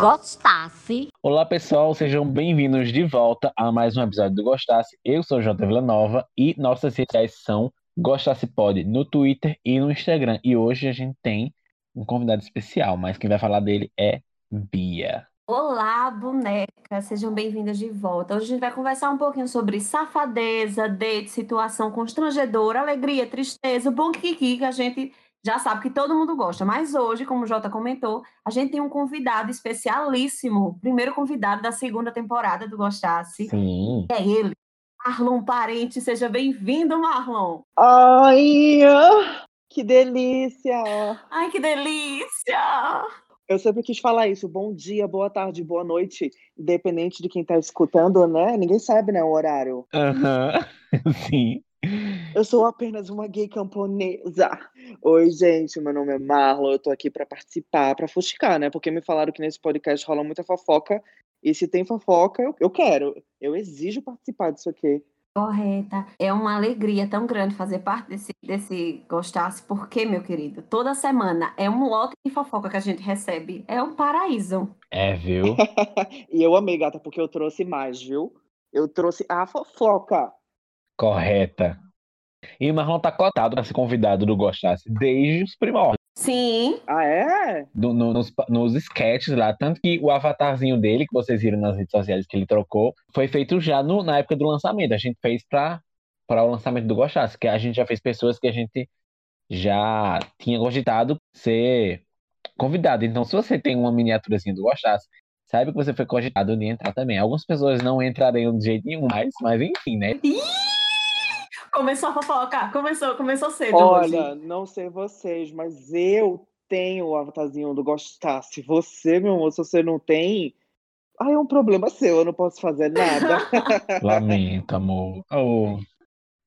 gostasse. Olá pessoal, sejam bem-vindos de volta a mais um episódio do Gostasse. Eu sou o Jota Villanova e nossas redes sociais são Gostasse Pode no Twitter e no Instagram. E hoje a gente tem um convidado especial, mas quem vai falar dele é Bia. Olá, boneca, sejam bem-vindas de volta. Hoje a gente vai conversar um pouquinho sobre safadeza, date, situação constrangedora, alegria, tristeza, o bom kiki que a gente já sabe que todo mundo gosta. Mas hoje, como o Jota comentou, a gente tem um convidado especialíssimo, primeiro convidado da segunda temporada do Gostasse. Sim. É ele, Marlon Parente. Seja bem-vindo, Marlon. Ai, que delícia! Ai, que delícia! Eu sempre quis falar isso. Bom dia, boa tarde, boa noite, independente de quem tá escutando, né? Ninguém sabe, né, o horário. Aham, sim. Eu sou apenas uma gay camponesa. Oi, gente, meu nome é Marlon, eu tô aqui pra participar, pra fuxicar, né? Porque me falaram que nesse podcast rola muita fofoca, e se tem fofoca, eu, eu quero. Eu exijo participar disso aqui. Correta. É uma alegria tão grande fazer parte desse, desse Gostasse, porque, meu querido, toda semana é um lote de fofoca que a gente recebe. É um paraíso. É, viu? e eu amei, gata, porque eu trouxe mais, viu? Eu trouxe a fofoca. Correta. E o Marlon tá cotado pra ser convidado do Gostasse desde os primórdios. Sim, Ah, é? do- no- nos, nos sketches lá, tanto que o avatarzinho dele, que vocês viram nas redes sociais que ele trocou, foi feito já no- na época do lançamento. A gente fez para para o lançamento do Gostasse, que a gente já fez pessoas que a gente já tinha cogitado ser convidado. Então, se você tem uma miniaturazinha do Gostasse, sabe que você foi cogitado de entrar também. Algumas pessoas não entrariam de jeito nenhum mais, mas enfim, né? Começou a fofoca. Começou, começou cedo hoje. Olha, não sei vocês, mas eu tenho o avatarzinho do Gostasse. Você, meu amor, se você não tem, ai, é um problema seu, eu não posso fazer nada. Lamento, amor. Oh.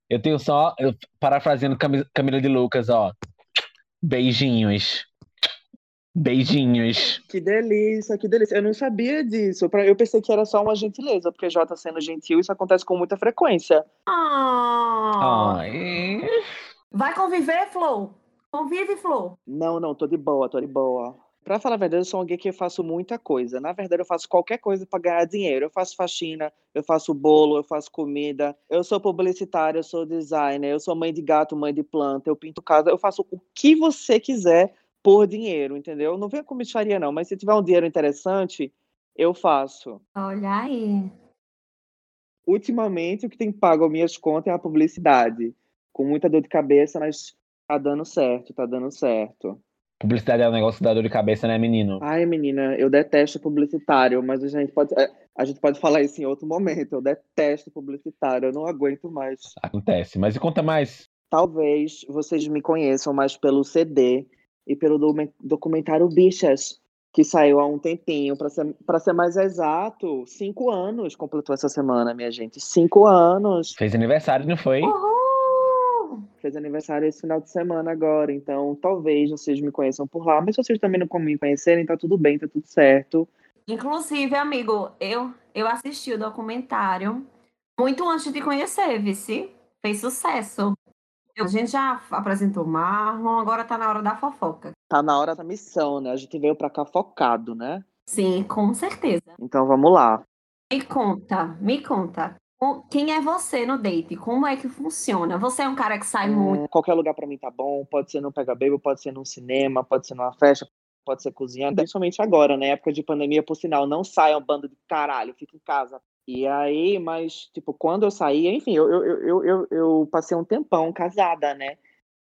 Eu tenho só, eu, parafraseando Cami- Camila de Lucas, ó. Beijinhos. Beijinhos. que delícia, que delícia. Eu não sabia disso. Pra- Eu pensei que era só uma gentileza, porque Jota sendo gentil, isso acontece com muita frequência. Ah. Ai. Vai conviver, Flo? Convive, Flo. Não, não, tô de boa, tô de boa. Pra falar a verdade, eu sou alguém que eu faço muita coisa. Na verdade, eu faço qualquer coisa pra ganhar dinheiro. Eu faço faxina, eu faço bolo, eu faço comida. Eu sou publicitária, eu sou designer, eu sou mãe de gato, mãe de planta, eu pinto casa. Eu faço o que você quiser por dinheiro, entendeu? Não venha com micharia, não. Mas se tiver um dinheiro interessante, eu faço. Olha aí. Ultimamente, o que tem pago as minhas contas é a publicidade. Com muita dor de cabeça, mas tá dando certo, tá dando certo. Publicidade é um negócio que dá dor de cabeça, né, menino? Ai, menina, eu detesto publicitário, mas a gente pode, é, a gente pode falar isso em outro momento. Eu detesto publicitário, eu não aguento mais. Acontece. Mas e conta mais. Talvez vocês me conheçam mais pelo CD e pelo documen- documentário Bichas, que saiu há um tempinho. Para ser, pra ser mais exato, cinco anos completou essa semana, minha gente. Cinco anos. Fez aniversário, não foi? Uhul! Fez aniversário esse final de semana agora, então talvez vocês me conheçam por lá, mas se vocês também não me conhecerem, tá tudo bem, tá tudo certo. Inclusive, amigo, eu, eu assisti o documentário muito antes de conhecer, Vici. Fez sucesso. A gente já apresentou Marlon, agora tá na hora da fofoca. Tá na hora da missão, né? A gente veio pra cá focado, né? Sim, com certeza. Então vamos lá. Me conta, me conta. Quem é você no date? Como é que funciona? Você é um cara que sai muito. Hum, qualquer lugar pra mim tá bom, pode ser no Pega Baby, pode ser num cinema, pode ser numa festa, pode ser cozinhando, principalmente agora, né? Época de pandemia, por sinal, não saiam bando de caralho, fica em casa. E aí, mas, tipo, quando eu saía, enfim, eu, eu, eu, eu, eu passei um tempão casada, né?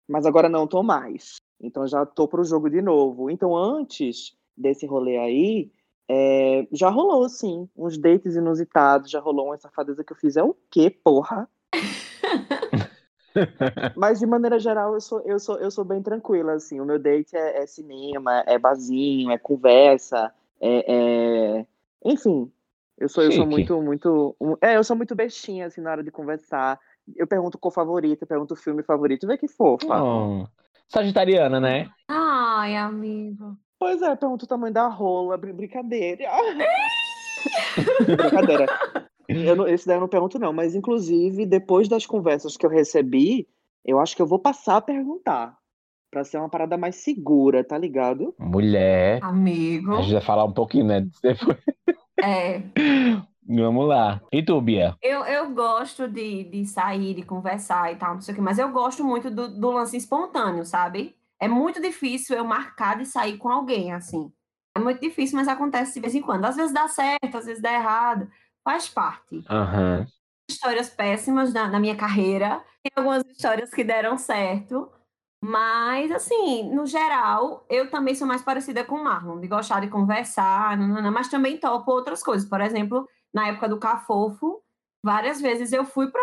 Mas agora não tô mais. Então já tô pro jogo de novo. Então, antes desse rolê aí, é, já rolou, sim, uns dates inusitados, já rolou uma safadeza que eu fiz. É o quê, porra? Mas de maneira geral, eu sou, eu sou, eu sou bem tranquila, assim. O meu date é, é cinema, é barzinho, é conversa, é, é- Enfim, eu sou, eu sou muito, muito. um- É, eu sou muito bestinha, assim, na hora de conversar. Eu pergunto cor favorita, eu pergunto filme favorito, vê que fofa. Oh. Sagitariana, né? Ai, amigo. Pois é, pergunto o tamanho da rola, brin- brincadeira. brincadeira. Eu não- esse daí eu não pergunto, não, mas inclusive, depois das conversas que eu recebi, eu acho que eu vou passar a perguntar. Pra ser uma parada mais segura, tá ligado? Mulher. Amigo. A gente vai falar um pouquinho, né? Depois. É. Vamos lá. E tu, Bia? Eu, eu gosto de, de sair, de conversar e tal, não sei o quê, mas eu gosto muito do, do lance espontâneo, sabe? É muito difícil eu marcar de sair com alguém, assim. É muito difícil, mas acontece de vez em quando. Às vezes dá certo, às vezes dá errado. Faz parte. Aham. Histórias péssimas na, na minha carreira. Tem algumas histórias que deram certo. Mas, assim, no geral, eu também sou mais parecida com o Marlon, de gostar de conversar, nanana, mas também topo outras coisas. Por exemplo, na época do Cafofo, várias vezes eu fui pra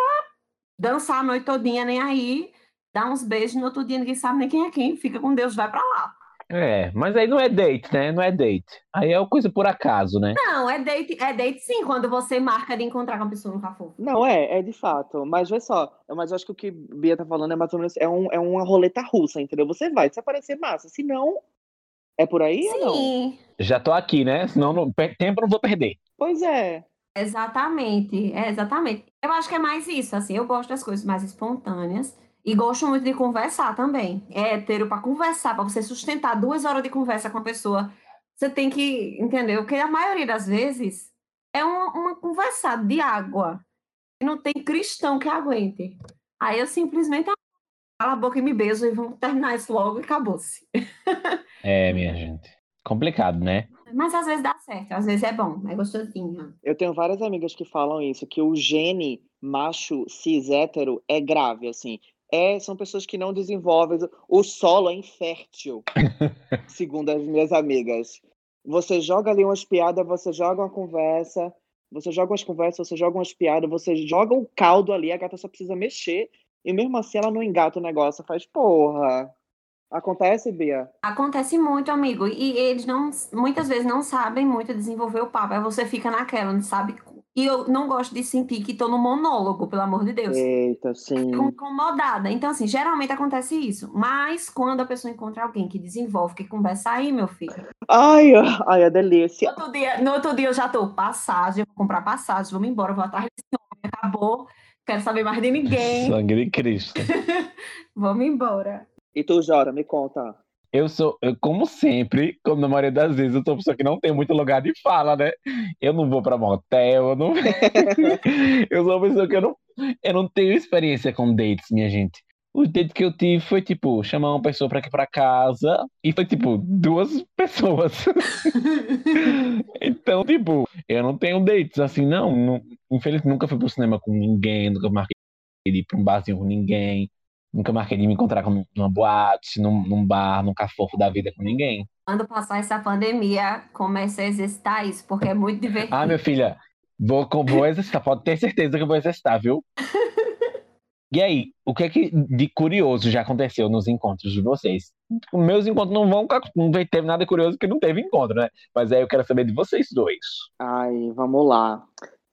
dançar a noite todinha, nem aí, dar uns beijos, no outro dia ninguém sabe nem quem é quem, fica com Deus, vai pra lá. É, mas aí não é date, né? Não é date. Aí é uma coisa por acaso, né? Não, é date, é date sim, quando você marca de encontrar com a pessoa no Cafofo. Não, é, é de fato. Mas vê só, mas eu acho que o que Bia tá falando é mais ou menos é, um, é uma roleta russa, entendeu? Você vai, se aparecer massa. Se não, é por aí ou não? Sim, Já tô aqui, né? Senão não, tempo eu não vou perder. Pois é. exatamente, é exatamente. Eu acho que é mais isso, assim, eu gosto das coisas mais espontâneas e gosto muito de conversar também. É hétero para conversar, para você sustentar duas horas de conversa com a pessoa, você tem que, entendeu? Porque a maioria das vezes é uma, uma conversada de água. E não tem cristão que aguente. Aí eu simplesmente cala a boca e me beijo e vamos terminar isso logo e acabou-se. É, minha gente. Complicado, né? Mas às vezes dá certo, às vezes é bom, é gostosinho. Eu tenho várias amigas que falam isso, que o gene macho cis hétero é grave, assim. É, são pessoas que não desenvolvem. O solo é infértil, segundo as minhas amigas. Você joga ali umas piadas, você joga uma conversa, você joga umas conversas, você joga umas piadas, você joga um caldo ali, a gata só precisa mexer, e mesmo assim ela não engata o negócio, faz, porra. Acontece, Bia? Acontece muito, amigo. E eles não, muitas vezes não sabem muito desenvolver o papo. Aí você fica naquela, não sabe? E eu não gosto de sentir que tô no monólogo, pelo amor de Deus. Eita, sim. Fico incomodada. Então, assim, geralmente acontece isso. Mas quando a pessoa encontra alguém que desenvolve, que conversa aí, meu filho. Ai, ai, a delícia. No outro dia, no outro dia eu já tô passagem, eu vou comprar passagem, vou embora, vou atrás desse homem, acabou. Quero saber mais de ninguém. Sangue de Cristo. Vamos embora. E tu, Jora, me conta. Eu sou, eu, como sempre, como na maioria das vezes, eu sou uma pessoa que não tem muito lugar de fala, né? Eu não vou pra motel, eu não. eu sou uma pessoa que eu não, eu não tenho experiência com dates, minha gente. O date que eu tive foi, tipo, chamar uma pessoa pra aqui pra casa e foi, tipo, duas pessoas. então, tipo, eu não tenho dates assim, não. não infelizmente, nunca fui pro cinema com ninguém, nunca marquei de ir pra um barzinho com ninguém. Nunca marquei de me encontrar com, numa boate, num, num bar, num cafofo da vida com ninguém. Quando passar essa pandemia, comece a exercitar isso, porque é muito divertido. Ah, minha filha, vou, com- vou exercitar, pode ter certeza que eu vou exercitar, viu? E aí, o que é que de curioso já aconteceu nos encontros de vocês? Meus encontros não vão, não ter nada curioso porque não teve encontro, né? Mas aí eu quero saber de vocês dois. Ai, vamos lá.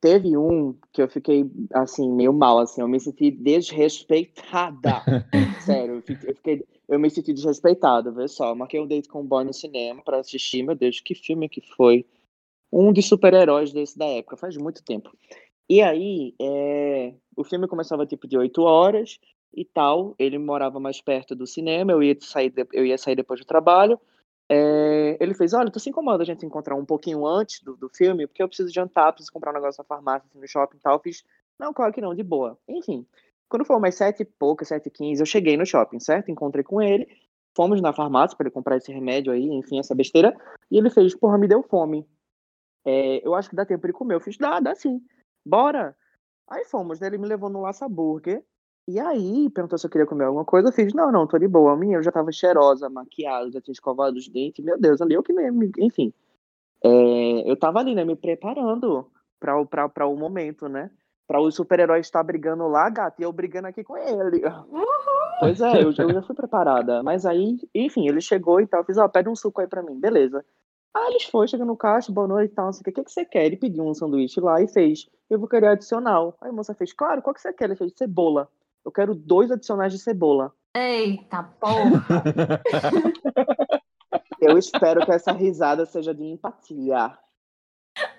Teve um que eu fiquei, assim, meio mal, assim, eu me senti desrespeitada. Sério, eu fiquei, eu me senti desrespeitado, vê só. Eu marquei um date com um boy no cinema pra assistir, meu Deus, que filme que foi? Um dos super-heróis desse da época, faz muito tempo. E aí, é, o filme começava tipo de 8 horas e tal. Ele morava mais perto do cinema, eu ia sair, de- eu ia sair depois do trabalho. É, ele fez, olha, tu se incomoda a gente se encontrar um pouquinho antes do, do filme, porque eu preciso jantar, preciso comprar um negócio na farmácia, assim, no shopping e tal. Eu fiz, não, claro que não, de boa. Enfim, quando foi umas sete e pouca, sete e quinze, eu cheguei no shopping, certo? Encontrei com ele, fomos na farmácia para ele comprar esse remédio aí, enfim, essa besteira, e ele fez, porra, me deu fome. É, eu acho que dá tempo de comer. Eu fiz, dá, dá sim. Bora. Aí fomos, né? Ele me levou no Laça Burger. E aí, perguntou se eu queria comer alguma coisa. Eu fiz, não, não, tô de boa. A minha, eu já tava cheirosa, maquiada, já tinha escovado os dentes. Meu Deus, ali eu que me. Enfim. É, eu tava ali, né? Me preparando pra, o- momento, né? Pra o super-herói estar brigando lá, gato, e eu brigando aqui com ele. Pois é, eu, eu já fui preparada. Mas aí, enfim, ele chegou e tal. Eu fiz, ó, pede um suco aí pra mim, beleza. Aí eles foram, chega no caixa, boa noite e tal, não sei o que. O que, que você quer? Ele pediu um sanduíche lá e fez. Eu vou querer adicional. Aí a moça fez, claro, qual que você quer? Ele fez cebola. Eu quero dois adicionais de cebola. Eita porra! Eu espero que essa risada seja de empatia.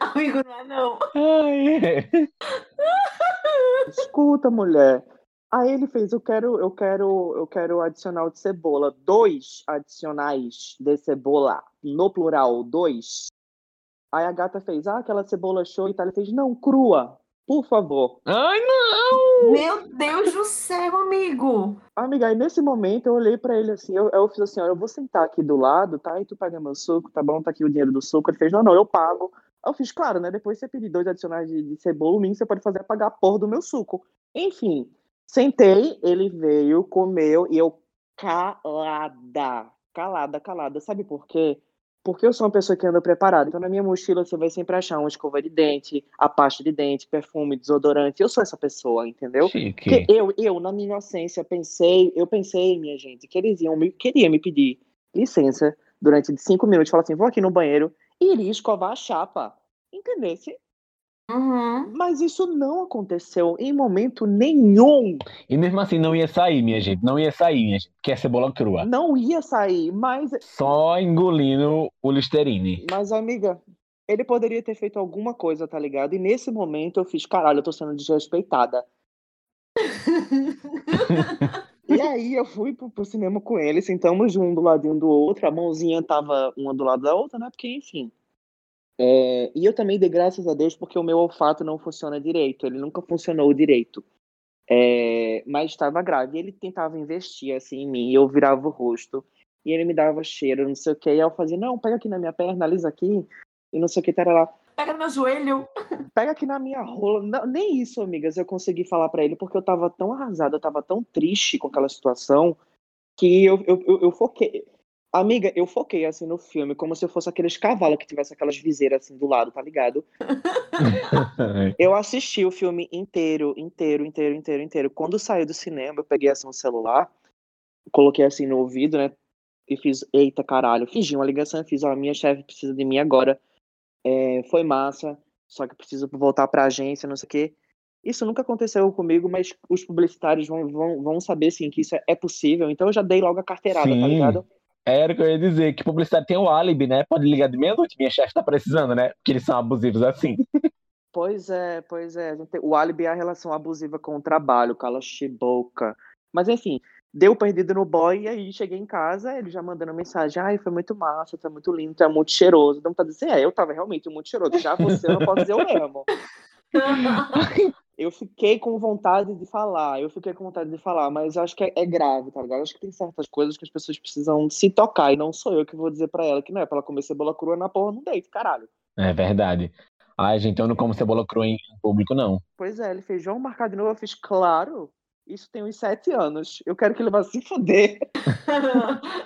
Amigo, não é não. Ai, é. Escuta, mulher. Aí ele fez, eu quero, eu quero, eu quero adicional de cebola, dois adicionais de cebola, no plural, dois. Aí a gata fez, ah, aquela cebola show e tal. Ele fez, não, crua, por favor. Ai, não! Meu Deus do céu, amigo! Amiga, aí nesse momento eu olhei pra ele assim, eu, eu fiz assim, olha, eu vou sentar aqui do lado, tá? E tu pega meu suco, tá bom? Tá aqui o dinheiro do suco. Ele fez, não, não, eu pago. Aí eu fiz, claro, né? Depois você pedir dois adicionais de, de cebola, o mínimo você pode fazer é pagar a porra do meu suco. Enfim, sentei, ele veio, comeu e eu calada, calada, calada. Sabe por quê? Porque eu sou uma pessoa que anda preparada. Então, na minha mochila, você vai sempre achar uma escova de dente, a pasta de dente, perfume, desodorante. Eu sou essa pessoa, entendeu? Chique. Porque eu, eu, na minha inocência, pensei, eu pensei, minha gente, que eles iam me, queria me pedir licença durante cinco minutos, falar assim, vou aqui no banheiro, e iria escovar a chapa. Entendesse? Uhum. Mas isso não aconteceu em momento nenhum. E mesmo assim não ia sair, minha gente. Não ia sair, minha gente. Que é cebola crua. Não ia sair, mas, Só engolindo o Listerine. mas amiga, ele poderia ter feito alguma coisa, tá ligado? E nesse momento eu fiz, caralho, eu tô sendo desrespeitada. E aí eu fui pro, pro cinema com ele, sentamos um do ladinho do outro, a mãozinha tava uma do lado da outra, né? Porque, enfim. É, e eu também dei graças a Deus porque o meu olfato não funciona direito, ele nunca funcionou direito. É, mas estava grave. E ele tentava investir assim em mim, e eu virava o rosto, e ele me dava cheiro, não sei o que. E eu fazia, não, pega aqui na minha perna, analisa aqui, e não sei o que, lá. Pega no meu joelho. Pega aqui na minha rola. Não, nem isso, amigas, eu consegui falar pra ele, porque eu tava tão arrasada, eu tava tão triste com aquela situação, que eu, eu, eu, eu foquei. Amiga, eu foquei assim no filme, como se eu fosse aqueles cavalos que tivesse aquelas viseiras assim do lado, tá ligado? Eu assisti o filme inteiro, inteiro, inteiro, inteiro, inteiro. Quando saiu do cinema, eu peguei assim um celular, coloquei assim no ouvido, né? E fiz, eita caralho, fingi uma ligação e fiz, ó, minha chefe precisa de mim agora. É, foi massa, só que preciso voltar pra agência, não sei o quê. Isso nunca aconteceu comigo, mas os publicitários vão, vão, vão saber sim que isso é possível. Então eu já dei logo a carteirada, tá Sim. ligado? Era o que eu ia dizer, que publicidade tem o álibi, né? Pode ligar de meia-noite, minha chefe tá precisando, né? Porque eles são abusivos assim. Pois é, pois é. A gente tem- O álibi é a relação abusiva com o trabalho, cala-te boca. Mas enfim, deu perdido no boy e aí cheguei em casa, ele já mandando mensagem, ai, foi muito massa, tá muito lindo, tá muito cheiroso. Então tá dizendo, é, eu tava realmente muito cheiroso. Já você eu não posso dizer o mesmo. Eu fiquei com vontade de falar, eu fiquei com vontade de falar, mas eu acho que é, é grave, tá ligado? Eu Acho que tem certas coisas que as pessoas precisam se tocar, e não sou eu que vou dizer pra ela que não é pra ela comer cebola crua na porra no date, caralho. É verdade. Ai, gente, eu não como cebola crua em público, não. Pois é, ele fez João marcar de novo, eu fiz, claro, isso tem uns sete anos, eu quero que ele vá se fuder.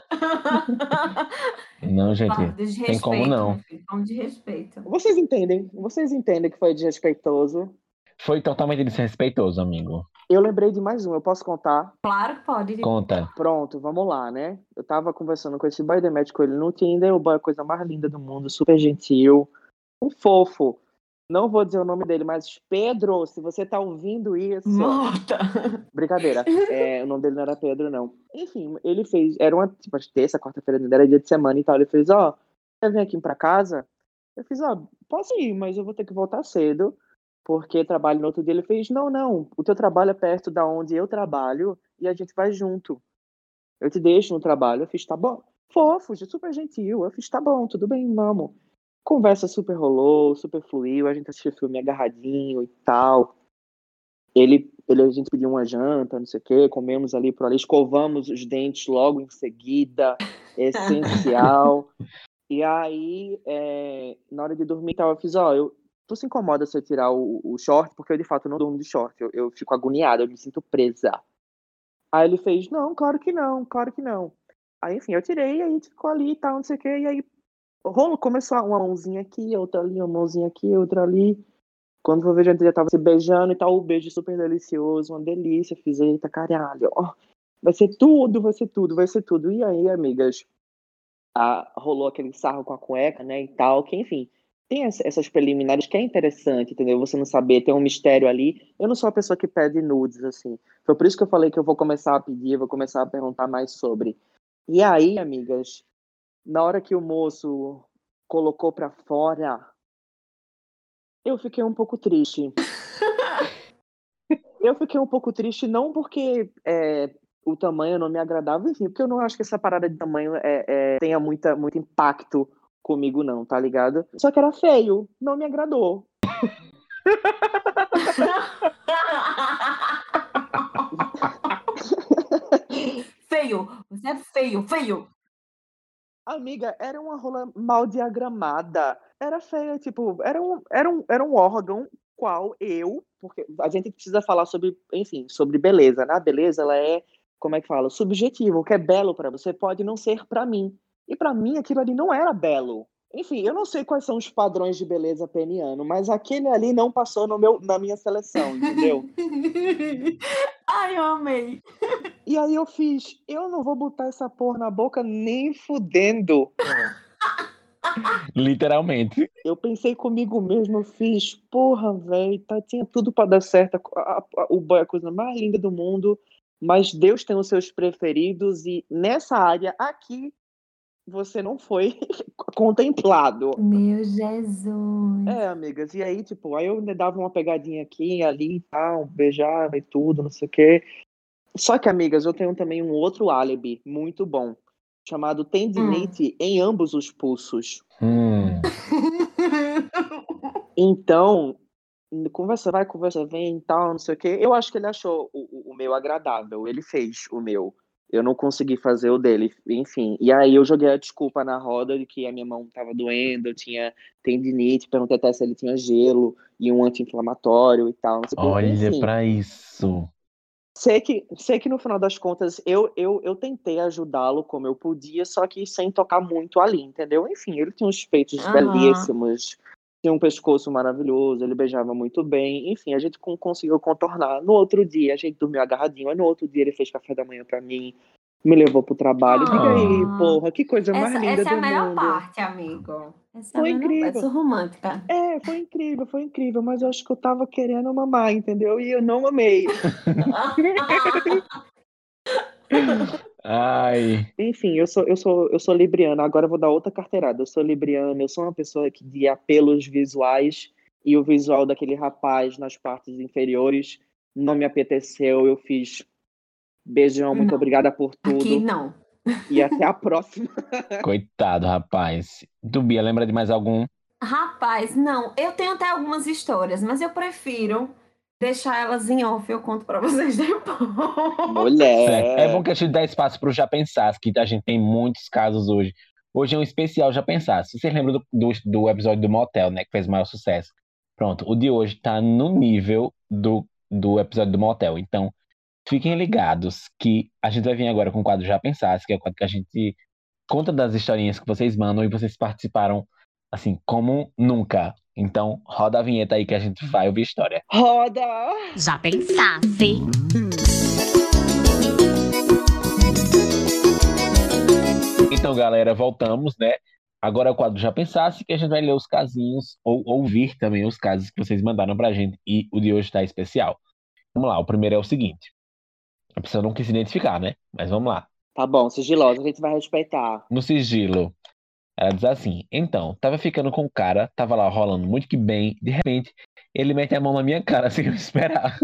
Não, gente. Respeito, tem como não. Falta de respeito. Vocês entendem, vocês entendem que foi desrespeitoso. Foi totalmente desrespeitoso, amigo. Eu lembrei de mais um, eu posso contar? Claro que pode. Conta. Pronto, vamos lá, né? Eu tava conversando com esse boy da com ele no Tinder, o boy é a coisa mais linda do mundo, super gentil, um fofo. Não vou dizer o nome dele, mas Pedro, se você tá ouvindo isso. Morta. Brincadeira. É, o nome dele não era Pedro, não. Enfim, ele fez. Era uma tipo, acho que terça, quarta-feira, era dia de semana e tal. Ele fez, ó, quer vir aqui pra casa? Eu fiz, ó, posso ir, mas eu vou ter que voltar cedo, porque trabalho no outro dia. Ele fez, não, não, o teu trabalho é perto da onde eu trabalho e a gente vai junto. Eu te deixo no trabalho. Eu fiz, tá bom. Fofo, super gentil. Eu fiz, tá bom, tudo bem, vamos. Conversa super rolou, super fluiu, a gente assistiu filme agarradinho e tal. Ele, ele, a gente pediu uma janta, não sei o quê, comemos ali por ali, escovamos os dentes logo em seguida, essencial. e aí, é, na hora de dormir, tal, eu fiz, ó, eu, tu se incomoda se eu tirar o, o short, porque eu de fato não durmo de short, eu, eu fico agoniada, eu me sinto presa. Aí ele fez, não, claro que não, claro que não. Aí, enfim, eu tirei, aí a ficou ali e tal, não sei o quê, e aí rolo começou uma mãozinha aqui, outra ali, uma mãozinha aqui, outra ali. Quando eu vejo, a gente já tava se beijando e tal, o beijo super delicioso, uma delícia. Fiz, eita caralho, ó, vai ser tudo, vai ser tudo, vai ser tudo. E aí, amigas, ah, rolou aquele sarro com a cueca, né, e tal, que enfim, tem ess- essas preliminares que é interessante, entendeu? Você não saber, tem um mistério ali. Eu não sou a pessoa que pede nudes, assim. Foi por isso que eu falei que eu vou começar a pedir, vou começar a perguntar mais sobre. E aí, amigas, na hora que o moço colocou pra fora, eu fiquei um pouco triste. eu fiquei um pouco triste, não porque é, o tamanho não me agradava, enfim, porque eu não acho que essa parada de tamanho é, é, tenha muita, muito impacto comigo, não, tá ligado? Só que era feio, não me agradou. feio, você é feio, feio. Amiga, era uma rola mal diagramada. Era feia, tipo, era um, era um, era um órgão qual eu, porque a gente precisa falar sobre, enfim, sobre beleza, né? A beleza, ela é, como é que fala? Subjetivo. O que é belo para você pode não ser para mim. E para mim aquilo ali não era belo. Enfim, eu não sei quais são os padrões de beleza peniano, mas aquele ali não passou no meu, na minha seleção, entendeu? Ai, eu amei. E aí eu fiz, eu não vou botar essa porra na boca nem fudendo. Literalmente. Eu pensei comigo mesmo, eu fiz, porra, velho, tá, tinha tudo para dar certo. A, a, a, o boy é a coisa mais linda do mundo, mas Deus tem os seus preferidos e nessa área aqui você não foi contemplado. Meu Jesus. É, amigas, e aí, tipo, aí eu dava uma pegadinha aqui, ali e tal, beijava e tudo, não sei o quê. Só que, amigas, eu tenho também um outro álibi muito bom, chamado tendinite hum. em ambos os pulsos. Hum. então, conversa vai, conversa vem e tal, não sei o quê. Eu acho que ele achou o, o meu agradável, ele fez o meu. Eu não consegui fazer o dele, enfim. E aí eu joguei a desculpa na roda de que a minha mão estava doendo, eu tinha tendinite, perguntei até se ele tinha gelo e um anti-inflamatório e tal. Olha para isso. Sei que, sei que no final das contas eu, eu, eu tentei ajudá-lo como eu podia, só que sem tocar muito ali, entendeu? Enfim, ele tinha uns peitos uhum. belíssimos, tinha um pescoço maravilhoso, ele beijava muito bem. Enfim, a gente conseguiu contornar. No outro dia, a gente dormiu agarradinho. Aí no outro dia, ele fez café da manhã para mim, me levou pro trabalho. Ah. Diga aí, porra, que coisa essa, mais linda essa é do a melhor mundo. parte, amigo. Essa foi é a incrível. Parte romântica. É, foi incrível, foi incrível. Mas eu acho que eu tava querendo mamar, entendeu? E eu não mamei. Ai. Enfim, eu sou, eu sou, eu sou libriana. Agora eu vou dar outra carteirada. Eu sou libriana, eu sou uma pessoa que de apelos visuais e o visual daquele rapaz nas partes inferiores não me apeteceu. Eu fiz beijão, muito não. obrigada por tudo. Aqui não. E até a próxima. Coitado, rapaz. Tu, Bia, lembra de mais algum? Rapaz, não. Eu tenho até algumas histórias, mas eu prefiro deixar elas em off, eu conto pra vocês depois. Mulher! É bom que a gente dá espaço pro Já Pensar, que a gente tem muitos casos hoje. Hoje é um especial Já Pensar. Se vocês lembram do, do, do, episódio do Motel, né, que fez maior sucesso. Pronto, o de hoje tá no nível do, do episódio do Motel. Então, fiquem ligados que a gente vai vir agora com o quadro Já Pensar, que é o quadro que a gente conta das historinhas que vocês mandam e vocês participaram, assim, como nunca. Então, roda a vinheta aí que a gente vai ouvir história. Roda! Já pensasse? Então, galera, voltamos, né? Agora é o quadro Já Pensasse, que a gente vai ler os casinhos, ou ouvir também os casos que vocês mandaram pra gente. E o de hoje tá especial. Vamos lá, o primeiro é o seguinte. A pessoa não quis se identificar, né? Mas vamos lá. Tá bom, sigiloso, a gente vai respeitar. No sigilo, ela diz assim: então, tava ficando com o cara, tava lá rolando muito que bem, de repente, ele mete a mão na minha cara sem eu esperar.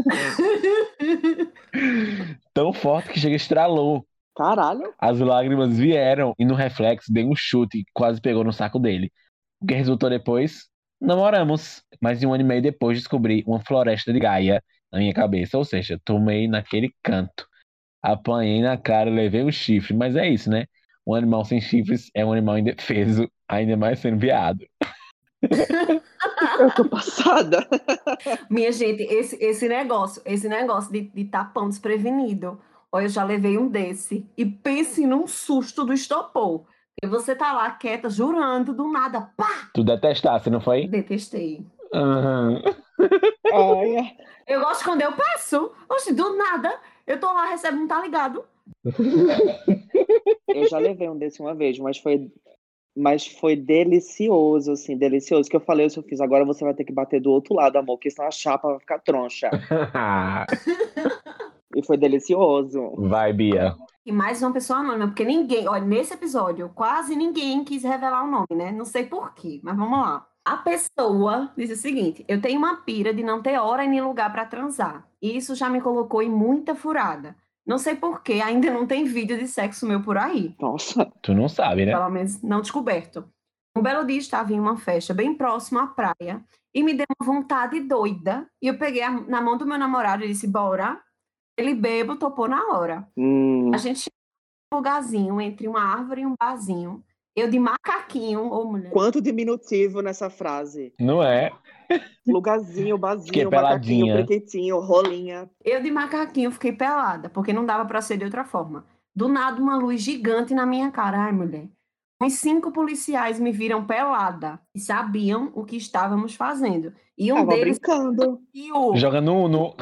Tão forte que chega estralou. Caralho. As lágrimas vieram e no reflexo dei um chute que quase pegou no saco dele. O que resultou depois? Namoramos. Mas um ano e meio depois descobri uma floresta de Gaia na minha cabeça. Ou seja, tomei naquele canto. Apanhei na cara, levei um chifre. Mas é isso, né? Um animal sem chifres é um animal indefeso, ainda mais sendo viado. Eu tô passada. Minha gente, esse, esse negócio, esse negócio de, de tapão desprevenido. Olha, eu já levei um desse. E pense num susto do estopor. E você tá lá quieta, jurando, do nada, pá! Tu detestasse, não foi? Detestei. Uhum. Olha. Eu gosto quando eu peço. Oxe, do nada, eu tô lá, recebo um tá ligado. Eu já levei um desse uma vez, mas foi, mas foi delicioso, assim, delicioso. Que eu falei, se eu fiz agora, você vai ter que bater do outro lado, amor, porque senão a chapa vai ficar troncha. e foi delicioso. Vai, Bia. E mais uma pessoa anônima, porque ninguém, olha, nesse episódio, quase ninguém quis revelar o nome, né? Não sei porquê, mas vamos lá. A pessoa disse o seguinte: eu tenho uma pira de não ter hora e nem lugar para transar. E isso já me colocou em muita furada. Não sei por que ainda não tem vídeo de sexo meu por aí. Nossa. Tu não sabe, né? Pelo menos não descoberto. Um belo dia estava em uma festa bem próxima à praia e me deu uma vontade doida. E eu peguei a- na mão do meu namorado e disse: Bora. Ele bebo, topou na hora. Hum, A gente chegou num lugarzinho entre uma árvore e um barzinho. Eu de macaquinho, ô mulher. quanto diminutivo nessa frase. Não é? Lugarzinho, Fiquei basinho, macaquinho, prequetinho, rolinha. Eu de macaquinho fiquei pelada, porque não dava pra ser de outra forma. Do nada, uma luz gigante na minha cara. Ai, mulher. Uns cinco policiais me viram pelada e sabiam o que estávamos fazendo. E um Tava deles. brincando. E o... Joga no, no.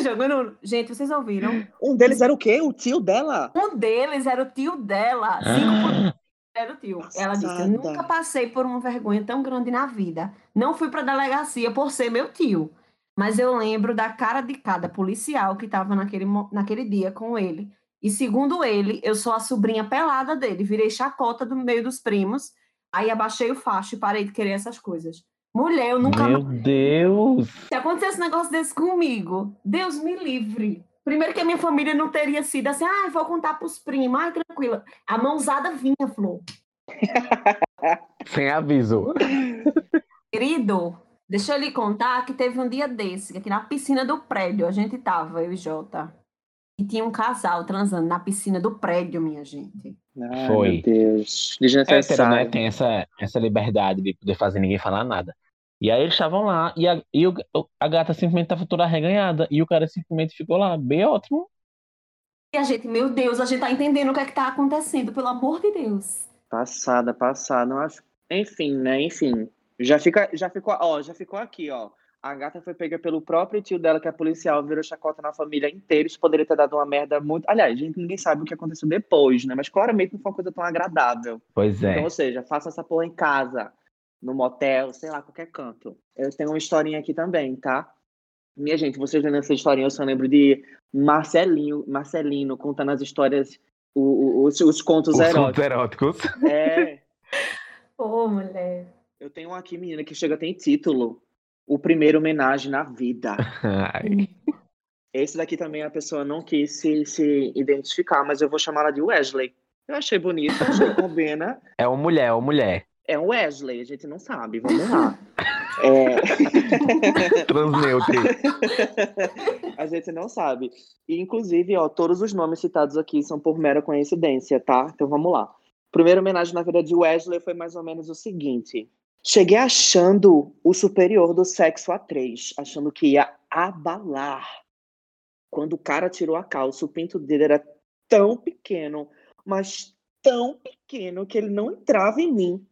Jogando- Gente, vocês ouviram? Um deles era o quê? O tio dela? Um deles era o tio dela. Cinco policiais era o tio. Ela disse: Eu Passada. nunca passei por uma vergonha tão grande na vida. Não fui pra delegacia por ser meu tio. Mas eu lembro da cara de cada policial que estava naquele, naquele dia com ele. E segundo ele, eu sou a sobrinha pelada dele. Virei chacota do meio dos primos. Aí abaixei o facho e parei de querer essas coisas. Mulher, eu nunca Meu mais. Deus! Se acontecesse um negócio desse comigo, Deus me livre. Primeiro que a minha família não teria sido assim, ah, vou contar pros primos, ai, tranquila. A mãozada vinha, Flor. Sem aviso. Querido, deixa eu lhe contar que teve um dia desse, aqui na piscina do prédio, a gente tava, eu e Jota. E tinha um casal transando na piscina do prédio, minha gente. Ai, Foi. meu Deus. Hétero, né? Desnecessário. Tem essa, essa liberdade de poder fazer ninguém falar nada. E aí eles estavam lá, e, a, e o- a gata simplesmente tava toda arreganhada, e o cara simplesmente ficou lá, bem ótimo. E a gente, meu Deus, a gente tá entendendo o que é que tá acontecendo, pelo amor de Deus. Passada, passada. Não acho... Enfim, né? Enfim. Já, fica, já, ficou, ó, já ficou aqui, ó. A gata foi pega pelo próprio tio dela, que é policial, virou chacota na família inteira. Isso poderia ter dado uma merda muito. Aliás, gente, ninguém sabe o que aconteceu depois, né? Mas claramente não foi uma coisa tão agradável. Pois é. Então, ou seja, faça essa porra em casa, no motel, sei lá, qualquer canto. Eu tenho uma historinha aqui também, tá? Minha gente, vocês lendo essa historinha, eu só lembro de Marcelinho, Marcelino contando as histórias, o- o- os, os contos Os contos eróticos. eróticos. É, Ô, mulher. eu tenho um aqui, menina, que chega, tem título. O primeiro homenagem na vida. Ai, Esse daqui também a pessoa não quis se, se identificar, mas eu vou chamá-la de Wesley. Eu achei bonito, achei que combina. É uma mulher, é uma mulher. É um Wesley, a gente não sabe, vamos lá. É... Transneutre. a gente não sabe. E, inclusive, ó, todos os nomes citados aqui são por mera coincidência, tá? Então vamos lá. Primeira homenagem na vida de Wesley foi mais ou menos o seguinte. Cheguei achando o superior do sexo a três, achando que ia abalar. Quando o cara tirou a calça, o pinto dele era tão pequeno, mas tão pequeno que ele não entrava em mim.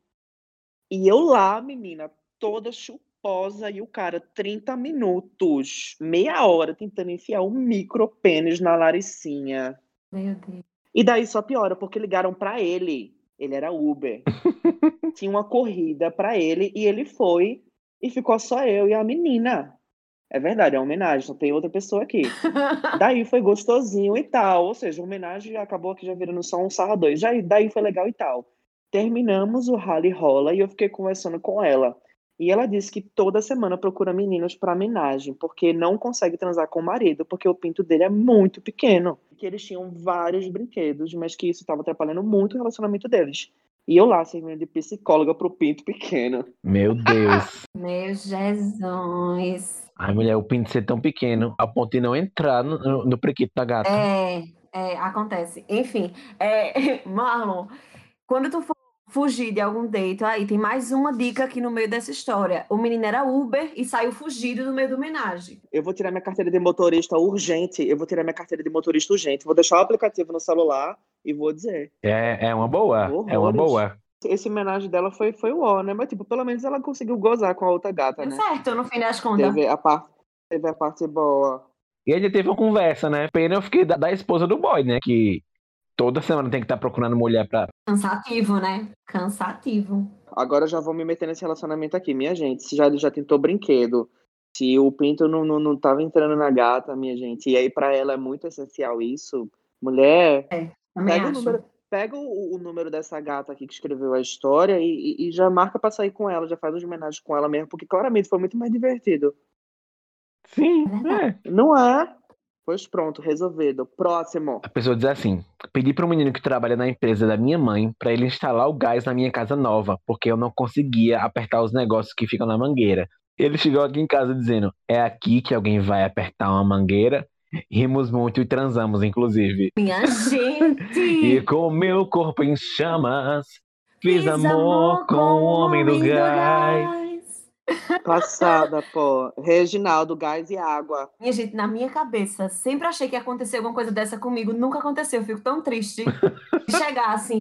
E eu lá, menina, toda chuposa, e o cara, 30 minutos, meia hora, tentando enfiar um micro pênis na laricinha. Meu Deus. E daí só piora, porque ligaram pra ele. Ele era Uber. Tinha uma corrida pra ele e ele foi e ficou só eu e a menina. É verdade, é uma homenagem, só tem outra pessoa aqui. Daí foi gostosinho e tal. Ou seja, a homenagem acabou aqui já virando só um sarra dois. Já, daí foi legal e tal. Terminamos o rally rola e eu fiquei conversando com ela. E ela disse que toda semana procura meninos para homenagem, porque não consegue transar com o marido, porque o pinto dele é muito pequeno. Que eles tinham vários brinquedos, mas que isso estava atrapalhando muito o relacionamento deles. E eu lá, servindo de psicóloga pro pinto pequeno. Meu Deus. Meu Jesus. Ai, mulher, o pinto ser tão pequeno a ponto de não entrar no, no, no prequito da gata. É, é, acontece. Enfim, é, Marlon, quando tu for fugir de algum date, aí tem mais uma dica aqui no meio dessa história. O menino era Uber e saiu fugido no meio da homenagem. Eu vou tirar minha carteira de motorista urgente. Eu vou tirar minha carteira de motorista urgente. Vou deixar o aplicativo no celular e vou dizer. É, é uma boa. É uma Horrores. boa. Esse homenagem dela foi, foi o ó, né? Mas, tipo, pelo menos ela conseguiu gozar com a outra gata, Deu né? certo, no fim das contas. Teve a, parte, teve a parte boa. E ele teve uma conversa, né? Pena eu fiquei da, da esposa do boy, né? Que toda semana tem que estar procurando mulher pra. Cansativo, né? Cansativo. Agora eu já vou me meter nesse relacionamento aqui, minha gente. Se já, já tentou brinquedo, se o pinto não, não, não tava entrando na gata, minha gente, e aí pra ela é muito essencial isso, mulher, Também pega o, número, pega o, o número dessa gata aqui que escreveu a história e, e- e já marca pra sair com ela, já faz os homenagens com ela mesmo, porque claramente foi muito mais divertido. Sim, verdade. é. Não é? Pois pronto, resolvido. Próximo. A pessoa diz assim: pedi para um menino que trabalha na empresa da minha mãe para ele instalar o gás na minha casa nova, porque eu não conseguia apertar os negócios que ficam na mangueira. Ele chegou aqui em casa dizendo: é aqui que alguém vai apertar uma mangueira. Rimos muito e transamos, inclusive. Minha gente! E com meu corpo em chamas, fiz amor com o homem do gás. Passada, pô. Reginaldo, gás e água. Minha gente, na minha cabeça, sempre achei que ia acontecer alguma coisa dessa comigo. Nunca aconteceu. Eu fico tão triste. de Chegar assim,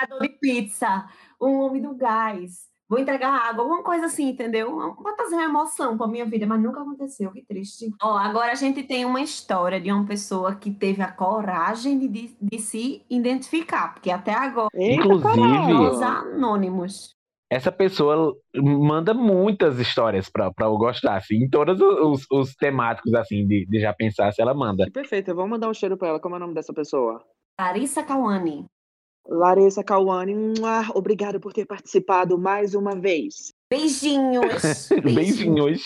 entregador de pizza, um homem do gás, vou entregar água, alguma coisa assim, entendeu? Vai trazer uma emoção pra minha vida, mas nunca aconteceu. Que triste. Ó, agora a gente tem uma história de uma pessoa que teve a coragem de, de, se identificar, porque até agora, Inclusive- os anônimos. Essa pessoa manda muitas histórias pra, pra eu gostar, assim, em todos os, os temáticos, assim, de, de já pensar se ela manda. Perfeito. Vamos mandar um cheiro pra ela. Como é o nome dessa pessoa? Larissa Cauane. Larissa Cauane. Mua, Obrigado por ter participado mais uma vez. Beijinhos. Beijinhos.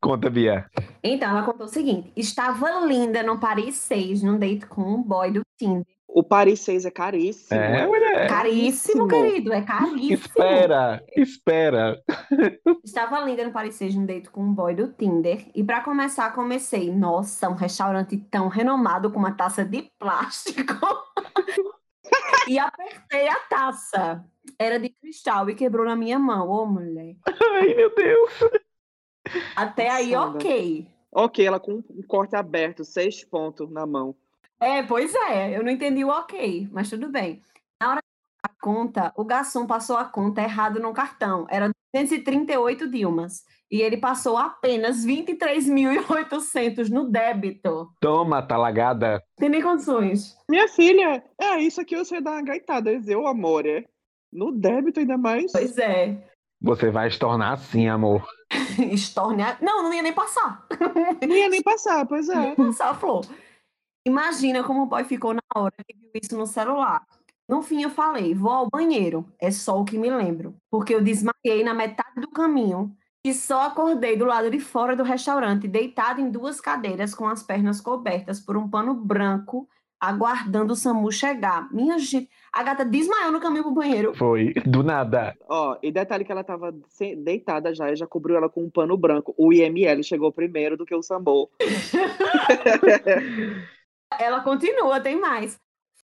Conta, Bia. Então, ela contou o seguinte: estava linda no Paris 6, num date com um boy do Tinder. O Paris 6 é caríssimo. É, mulher. Caríssimo, querido, é caríssimo. Espera, espera. Estava linda no Paris 6, num date com um boy do Tinder. E para começar, comecei. Nossa, um restaurante tão renomado com uma taça de plástico. e apertei a taça. Era de cristal e quebrou na minha mão. Ô, mulher. Ai, meu Deus. Até aí, ok. Ok, ela com um corte aberto, seis pontos na mão. É, pois é, eu não entendi o ok, mas tudo bem. Na hora da conta, o garçom passou a conta errado no cartão. Era 238 Dilmas. E ele passou apenas 23.800 no débito. Toma, talagada. Tem nem condições. Minha filha, é isso aqui você dá uma gaitada, eu, amor, é. No débito ainda mais. Pois é. Você vai se tornar assim, amor. Estorne. a- Não, não ia nem passar. Não ia nem passar, pois é. Passar a flor. Imagina como o boy ficou na hora que viu isso no celular. No fim, eu falei: vou ao banheiro. É só o que me lembro. Porque eu desmaiei na metade do caminho e só acordei do lado de fora do restaurante, deitada em duas cadeiras com as pernas cobertas por um pano branco, aguardando o SAMU chegar. Minha gente, a gata desmaiou no caminho pro banheiro. Foi do nada. Ó, e detalhe que ela tava deitada já e já cobriu ela com um pano branco. O IML chegou primeiro do que o Sambo. Ela continua, tem mais.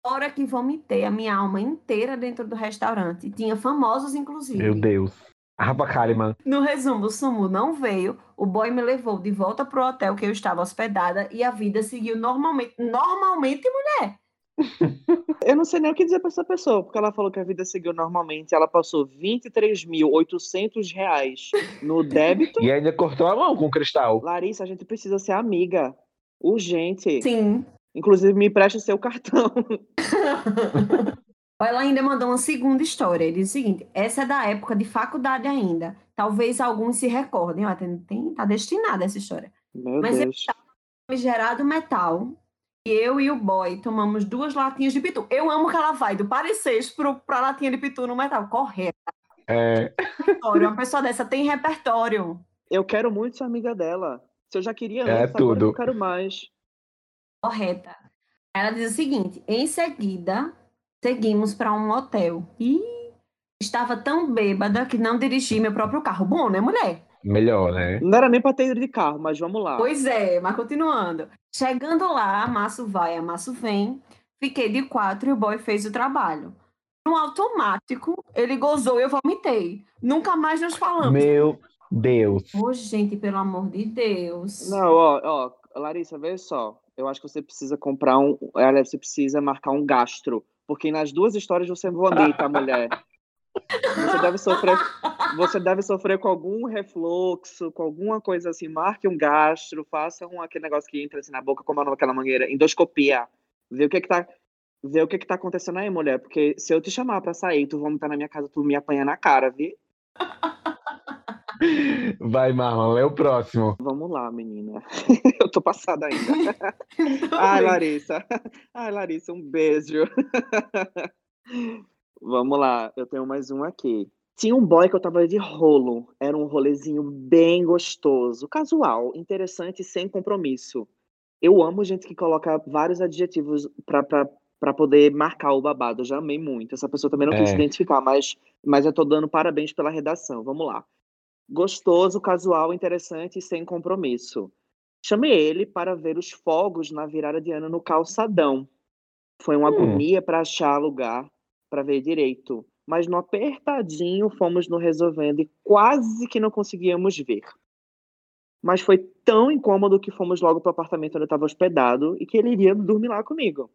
Fora que vomitei a minha alma inteira dentro do restaurante. Tinha famosos, inclusive. Meu Deus. Rafa Kalimann. No resumo, o SAMU não veio, o boy me levou de volta pro hotel que eu estava hospedada e a vida seguiu normalmente. Normalmente, mulher. Eu não sei nem o que dizer pra essa pessoa, porque ela falou que a vida seguiu normalmente. Ela passou 23.800 reais no débito. E ainda cortou a mão com o cristal. Larissa, a gente precisa ser amiga. Urgente. Sim. Inclusive, me empreste seu cartão. Ela ainda mandou uma segunda história. Ele diz o seguinte: essa é da época de faculdade ainda. Talvez alguns se recordem. Ó, tem, tem- tá destinada essa história. Meu Mas eu Deus. Gerado metal. E eu e o boy tomamos duas latinhas de pitu. Eu amo que ela vai do parecer pro, pra latinha de pitu no metal. Correto. É. Uma pessoa dessa tem repertório. Eu quero muito ser amiga dela. Se eu já queria É antes, agora eu tudo. não quero mais. Correta. Ela diz o seguinte: em seguida, seguimos para um hotel. E estava tão bêbada que não dirigi meu próprio carro. Bom, né, mulher? melhor, né? Não era nem pra ter ido de carro, mas vamos lá. Pois é, mas continuando. Chegando lá, Maço vai, Amasso vem. Fiquei de quatro e o boy fez o trabalho. No automático, ele gozou e eu vomitei. Nunca mais nos falamos. Meu Deus. Ô, gente, pelo amor de Deus. Não, ó, ó, Larissa, vê só. Eu acho que você precisa comprar um. Olha, você precisa marcar um gastro. Porque nas duas histórias você vomita, mulher. Você deve sofrer. Você deve sofrer com algum refluxo, com alguma coisa assim. Marque um gastro, faça um, aquele negócio que entra assim na boca, como é daquela mangueira. Endoscopia. Vê o que que tá. Vê o que que tá acontecendo aí, mulher. Porque se eu te chamar pra sair, tu vomitar na minha casa, tu me apanha na cara, viu? Vai, Marlon, é o próximo. Vamos lá, menina. Eu tô passada ainda. Ai, Larissa. Ai, Larissa, um beijo. Vamos lá, eu tenho mais um aqui. Tinha um boy que eu tava de rolo. Era um rolezinho bem gostoso, casual, interessante, sem compromisso. Eu amo gente que coloca vários adjetivos pra, pra, pra poder marcar o babado. Eu já amei muito. Essa pessoa também não quis É. se identificar, mas, mas eu tô dando parabéns pela redação. Vamos lá. Gostoso, casual, interessante e sem compromisso. Chamei ele para ver os fogos na virada de ano no calçadão. Foi uma Hum. agonia para achar lugar para ver direito, mas no apertadinho fomos no resolvendo e quase que não conseguíamos ver. Mas foi tão incômodo que fomos logo para o apartamento onde eu estava hospedado e que ele iria dormir lá comigo.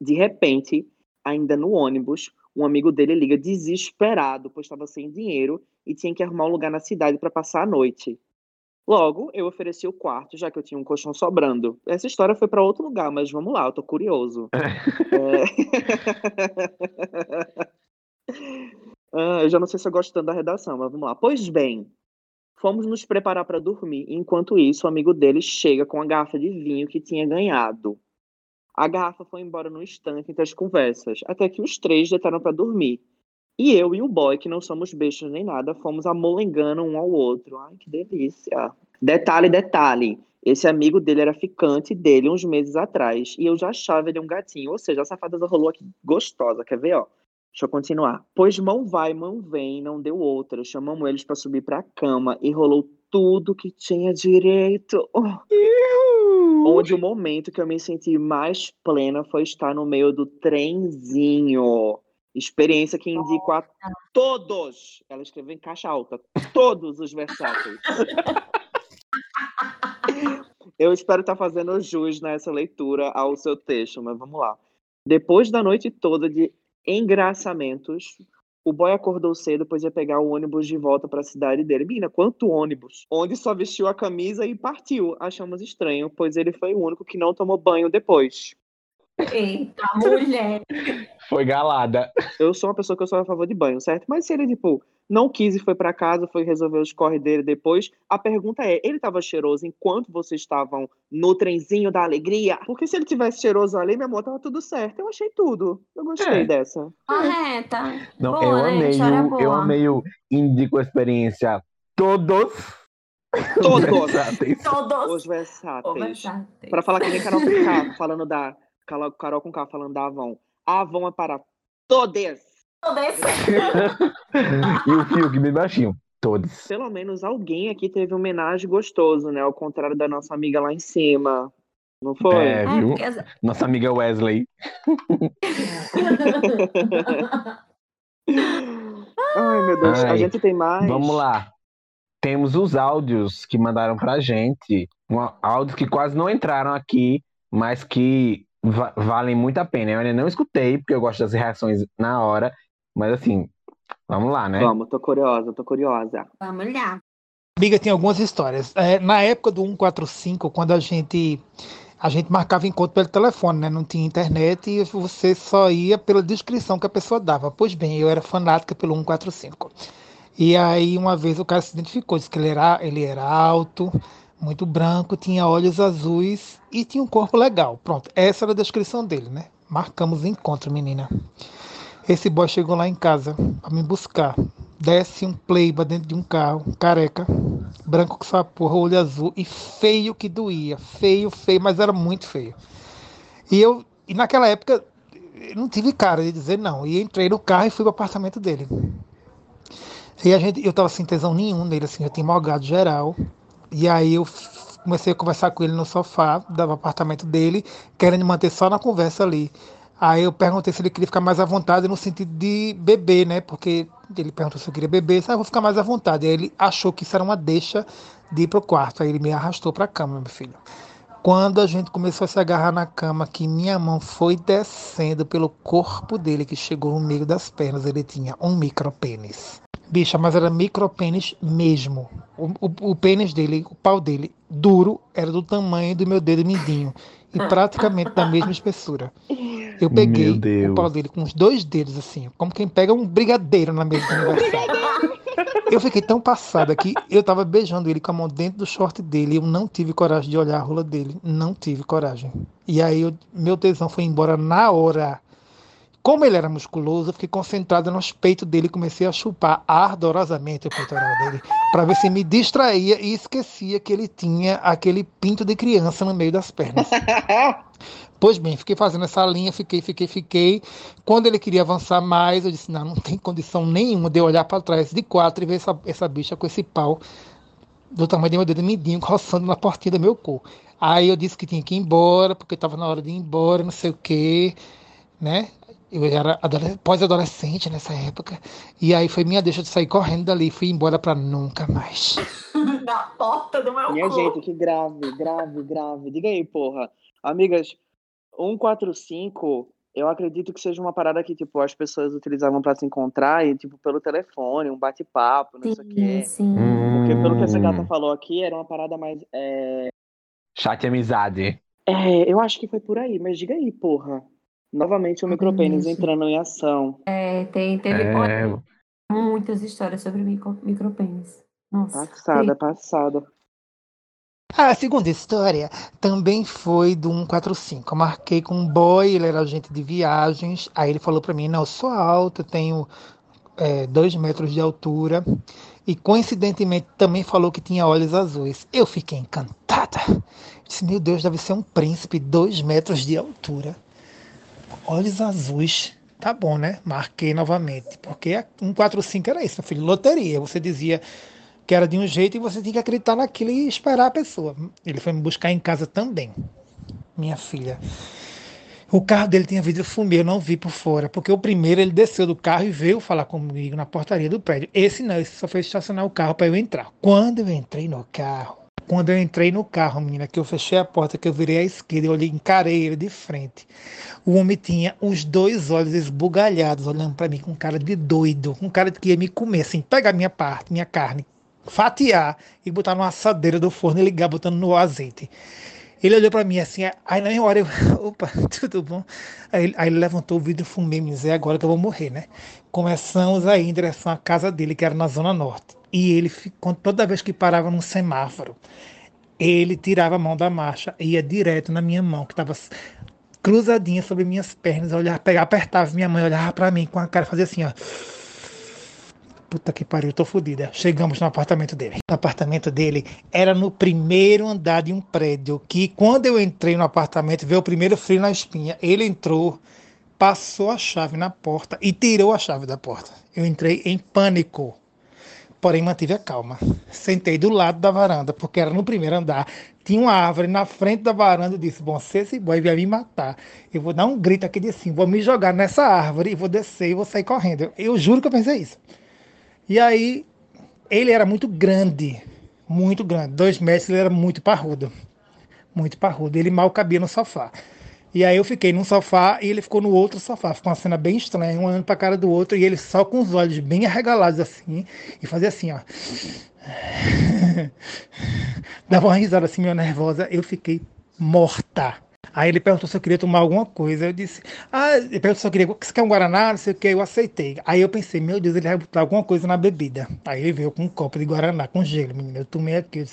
De repente, ainda no ônibus, um amigo dele liga desesperado, pois estava sem dinheiro e tinha que arrumar um lugar na cidade para passar a noite. Logo, eu ofereci o quarto, já que eu tinha um colchão sobrando. Essa história foi para outro lugar, mas vamos lá, eu tô curioso. É... Ah, eu já não sei se eu gosto tanto da redação, mas vamos lá. Pois bem, fomos nos preparar para dormir. Enquanto isso, o amigo dele chega com a garrafa de vinho que tinha ganhado. A garrafa foi embora no instante entre as conversas, até que os três deitaram para dormir. E eu e o boy, que não somos bestas nem nada, fomos amolengando um ao outro. Ai, que delícia. Detalhe, detalhe. Esse amigo dele era ficante dele uns meses atrás. E eu já achava ele um gatinho. Ou seja, a safada rolou aqui gostosa. Quer ver, ó? Deixa eu continuar. Pois mão vai, mão vem, não deu outra. Chamamos eles para subir para a cama e rolou tudo que tinha direito. Oh. Onde o momento que eu me senti mais plena foi estar no meio do trenzinho. Experiência que indico a todos. Ela escreveu em caixa alta. Todos os versáteis. Eu espero estar fazendo jus nessa leitura ao seu texto, mas vamos lá. Depois da noite toda de engraçamentos, o boy acordou cedo, pois ia pegar o ônibus de volta para a cidade dele. Mina, quanto ônibus? Onde só vestiu a camisa e partiu. Achamos estranho, pois ele foi o único que não tomou banho depois. Eita, mulher. Foi galada. Eu sou uma pessoa que eu sou a favor de banho, certo? Mas se ele, tipo, não quis e foi para casa, foi resolver os corre dele depois, a pergunta é, ele estava cheiroso enquanto vocês estavam no trenzinho da alegria? Porque se ele tivesse cheiroso ali, meu amor, tava tudo certo. Eu achei tudo. Eu gostei É. dessa. Correta. Não, Boa, eu né? amei o, eu amei o indico a experiência todos. Todos. versáteis. Todos. Os versáteis. versáteis. Pra falar que nem Carol K, falando da... Carol, Carol com K, falando da Avon. Avon é para todes. Todos. e o Fiuk bem baixinho. Todos. Pelo menos alguém aqui teve um homenagem gostoso, né? Ao contrário da nossa amiga lá em cima. Não foi? É, É, viu? Nossa amiga Wesley. Ai, meu Deus. A Ai, gente tem mais. Vamos lá. Temos os áudios que mandaram pra gente. Um- áudios que quase não entraram aqui, mas que va- valem muito a pena. Eu ainda não escutei, porque eu gosto das reações na hora. Mas assim, vamos lá, né? Vamos, tô curiosa, tô curiosa. Vamos lá. Amiga, tem algumas histórias. É, na época do 145, quando a gente a gente marcava encontro pelo telefone, né? Não tinha internet e você só ia pela descrição que a pessoa dava. Pois bem, eu era fanática pelo 145. E aí uma vez o cara se identificou, disse que ele era, ele era alto, muito branco, tinha olhos azuis e tinha um corpo legal. Pronto, essa era a descrição dele, né? Marcamos encontro, menina. Esse boy chegou lá em casa pra me buscar. Desce um playba dentro de um carro, careca, branco com essa porra, olho azul e feio que doía. Feio, feio, mas era muito feio. E eu, e naquela época, não tive cara de dizer não. E entrei no carro e fui pro apartamento dele. E a gente, eu tava sem tesão nenhum nele, assim, eu tinha malgado geral. E aí eu comecei a conversar com ele no sofá do apartamento dele, querendo manter só na conversa ali. Aí eu perguntei se ele queria ficar mais à vontade no sentido de beber, né? Porque ele perguntou se eu queria beber, disse, ah, vou ficar mais à vontade. Aí ele achou que isso era uma deixa de ir pro quarto. Aí ele me arrastou pra cama, meu filho. Quando a gente começou a se agarrar na cama, que minha mão foi descendo pelo corpo dele, que chegou no meio das pernas, ele tinha um micropênis. Bicha, mas era micropênis mesmo. O, o, o pênis dele, o pau dele, duro, era do tamanho do meu dedo mindinho. E praticamente da mesma espessura. Eu peguei o pau dele com os dois dedos, assim, como quem pega um brigadeiro na mesa do aniversário. Eu fiquei tão passada que eu tava beijando ele com a mão dentro do short dele eu não tive coragem de olhar a rola dele. Não tive coragem. E aí eu, meu tesão foi embora na hora. Como ele era musculoso, eu fiquei concentrada nos peitos dele e comecei a chupar ardorosamente o peitoral dele para ver se me distraía e esquecia que ele tinha aquele pinto de criança no meio das pernas. Pois bem, fiquei fazendo essa linha, fiquei, fiquei, fiquei. Quando ele queria avançar mais, eu disse: não, não tem condição nenhuma de eu olhar para trás de quatro e ver essa, essa bicha com esse pau do tamanho do meu dedo mindinho roçando na portinha do meu cu. Aí eu disse que tinha que ir embora, porque estava na hora de ir embora, não sei o quê, né? Eu era pós-adolescente nessa época. E aí foi minha deixa de sair correndo dali. Fui embora para nunca mais. Na porta do meu Minha cu. gente, que grave, grave, grave. Diga aí, porra. Amigas, 145, eu acredito que seja uma parada que, tipo, as pessoas utilizavam para se encontrar e, tipo, pelo telefone, um bate-papo, não sei o Sim, quê. sim. Porque pelo que essa Hum. gata falou aqui, era uma parada mais. É... Chat e amizade. é, eu acho que foi por aí, mas diga aí, porra. Novamente o micropênis entrando em ação. É, tem, teve olha, É, muitas histórias sobre micro, micropênis. Nossa. Passada, passada. A segunda história também foi do 145. Eu marquei com um boy, ele era agente de viagens. Aí ele falou pra mim: Não, eu sou alto, eu tenho é, dois metros de altura. E coincidentemente também falou que tinha olhos azuis. Eu fiquei encantada. Disse: Meu Deus, deve ser um príncipe, dois metros de altura. Olhos azuis. Tá bom, né? Marquei novamente. Porque a 145 era isso, meu filho. Loteria. Você dizia que era de um jeito e você tinha que acreditar naquilo e esperar a pessoa. Ele foi me buscar em casa também, minha filha. O carro dele tinha vidro fumê, eu não vi por fora, porque o primeiro ele desceu do carro e veio falar comigo na portaria do prédio. Esse não, esse só fez estacionar o carro para eu entrar. Quando eu entrei no carro, quando eu entrei no carro, menina, que eu fechei a porta, que eu virei à esquerda, eu olhei, encarei ele de frente. O homem tinha os dois olhos esbugalhados, olhando para mim com cara de doido, com cara de que ia me comer, assim, pegar minha parte, minha carne, fatiar e botar numa assadeira do forno e ligar botando no azeite. Ele olhou para mim assim, aí na mesma hora eu, opa, tudo bom? Aí, aí ele levantou o vidro fumê e me é agora que eu vou morrer, né? Começamos a ir em direção à casa dele, que era na Zona Norte. E ele, ficou, toda vez que parava num semáforo, ele tirava a mão da marcha e ia direto na minha mão, que estava cruzadinha sobre minhas pernas, olhava, pegava, apertava minha mãe, olhava para mim com a cara, fazia assim, ó. Puta que pariu, eu tô fodida. Chegamos no apartamento dele. O apartamento dele era no primeiro andar de um prédio. Que quando eu entrei no apartamento, veio o primeiro frio na espinha. Ele entrou, passou a chave na porta e tirou a chave da porta. Eu entrei em pânico. Porém, mantive a calma. Sentei do lado da varanda, porque era no primeiro andar. Tinha uma árvore na frente da varanda. Eu disse: Bom, se esse boy vier me matar, eu vou dar um grito aqui de cima, vou me jogar nessa árvore e vou descer e vou sair correndo. Eu juro que eu pensei isso. E aí, ele era muito grande, muito grande. Dois metros, ele era muito parrudo. Muito parrudo. Ele mal cabia no sofá. E aí eu fiquei num sofá e ele ficou no outro sofá. Ficou uma cena bem estranha, um olhando pra cara do outro e ele só com os olhos bem arregalados assim. E fazia assim, ó. Dava uma risada assim, meio nervosa. Eu fiquei morta. Aí ele perguntou se eu queria tomar alguma coisa. Eu disse, ah, ele perguntou se eu queria, você quer um Guaraná? Não sei o que, eu aceitei. Aí eu pensei, meu Deus, ele vai botar alguma coisa na bebida. Aí ele veio com um copo de Guaraná, com gelo, menina. Eu tomei aquilo,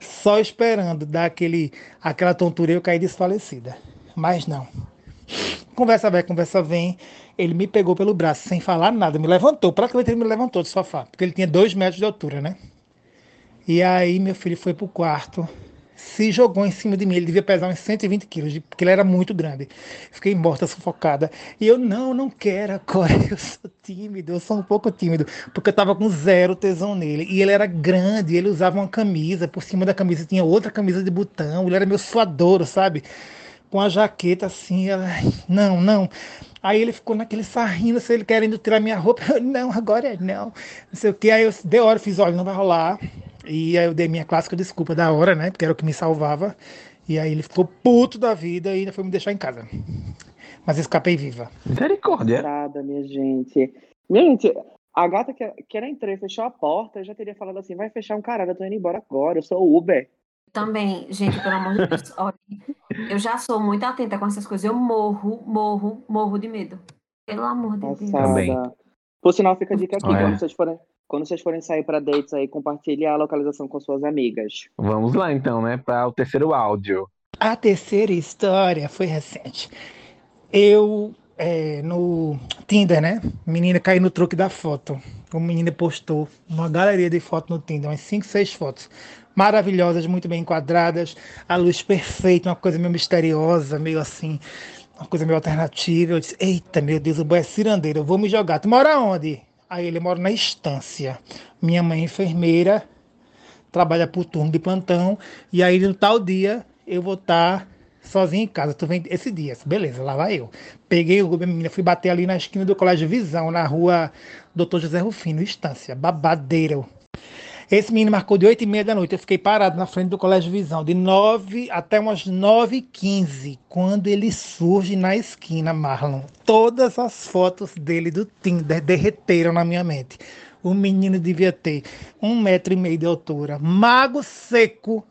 só esperando dar aquele, aquela tontura e eu caí desfalecida. Mas não. Conversa vai, conversa vem. Ele me pegou pelo braço sem falar nada, me levantou, praticamente ele me levantou do sofá, porque ele tinha dois metros de altura, né? E aí meu filho foi pro quarto, se jogou em cima de mim. Ele devia pesar uns 120 quilos, de- porque ele era muito grande. Fiquei morta, sufocada. E eu, não, não quero agora. Eu sou tímido, eu sou um pouco tímido. Porque eu tava com zero tesão nele. E ele era grande, ele usava uma camisa. Por cima da camisa tinha outra camisa de botão. Ele era meu suadouro, sabe? Com a jaqueta assim. Ela, não, não. Aí ele ficou naquele sarrindo, se ele querendo tirar minha roupa. Eu, não, agora é não. Não sei o que. Aí eu dei hora, fiz, olha, não vai rolar. E aí eu dei minha clássica desculpa da hora, né? Porque era o que me salvava. E aí ele ficou puto da vida e ainda foi me deixar em casa. Mas escapei viva. Misericórdia. Passada, minha gente. Minha gente, a gata que, que era entrar e fechou a porta, eu já teria falado assim, vai fechar um caralho, eu tô indo embora agora, eu sou Uber. Também, gente, pelo amor de Deus, olha, eu já sou muito atenta com essas coisas. Eu morro, morro, morro de medo. Pelo amor de Deus. Também. Por sinal, fica a dica aqui, É. quando vocês forem, Quando vocês forem sair para dates aí, compartilhe a localização com suas amigas. Vamos lá então, né? Para o terceiro áudio. A terceira história foi recente. Eu, é, no Tinder, né? Menina caiu no truque da foto. O menino postou uma galeria de fotos no Tinder, umas 5, 6 fotos. Maravilhosas, muito bem enquadradas, a luz perfeita, uma coisa meio misteriosa, meio assim, uma coisa meio alternativa. Eu disse, eita, meu Deus, o boy é cirandeiro, eu vou me jogar. Tu mora onde? Aí ele mora na estância. Minha mãe é enfermeira, trabalha por turno de plantão, e aí no tal dia eu vou estar tá sozinho em casa. Tu vem esse dia, beleza, lá vai eu. Peguei o Uber, menina, fui bater ali na esquina do Colégio Visão, na rua Doutor José Rufino, Estância, babadeiro. Esse menino marcou de 8 e meia da noite. Eu fiquei parado na frente do Colégio Visão, de 9 até umas 9 e 15, quando ele surge na esquina, Marlon. Todas as fotos dele do Tinder derreteram na minha mente. O menino devia ter um metro e meio de altura, mago seco,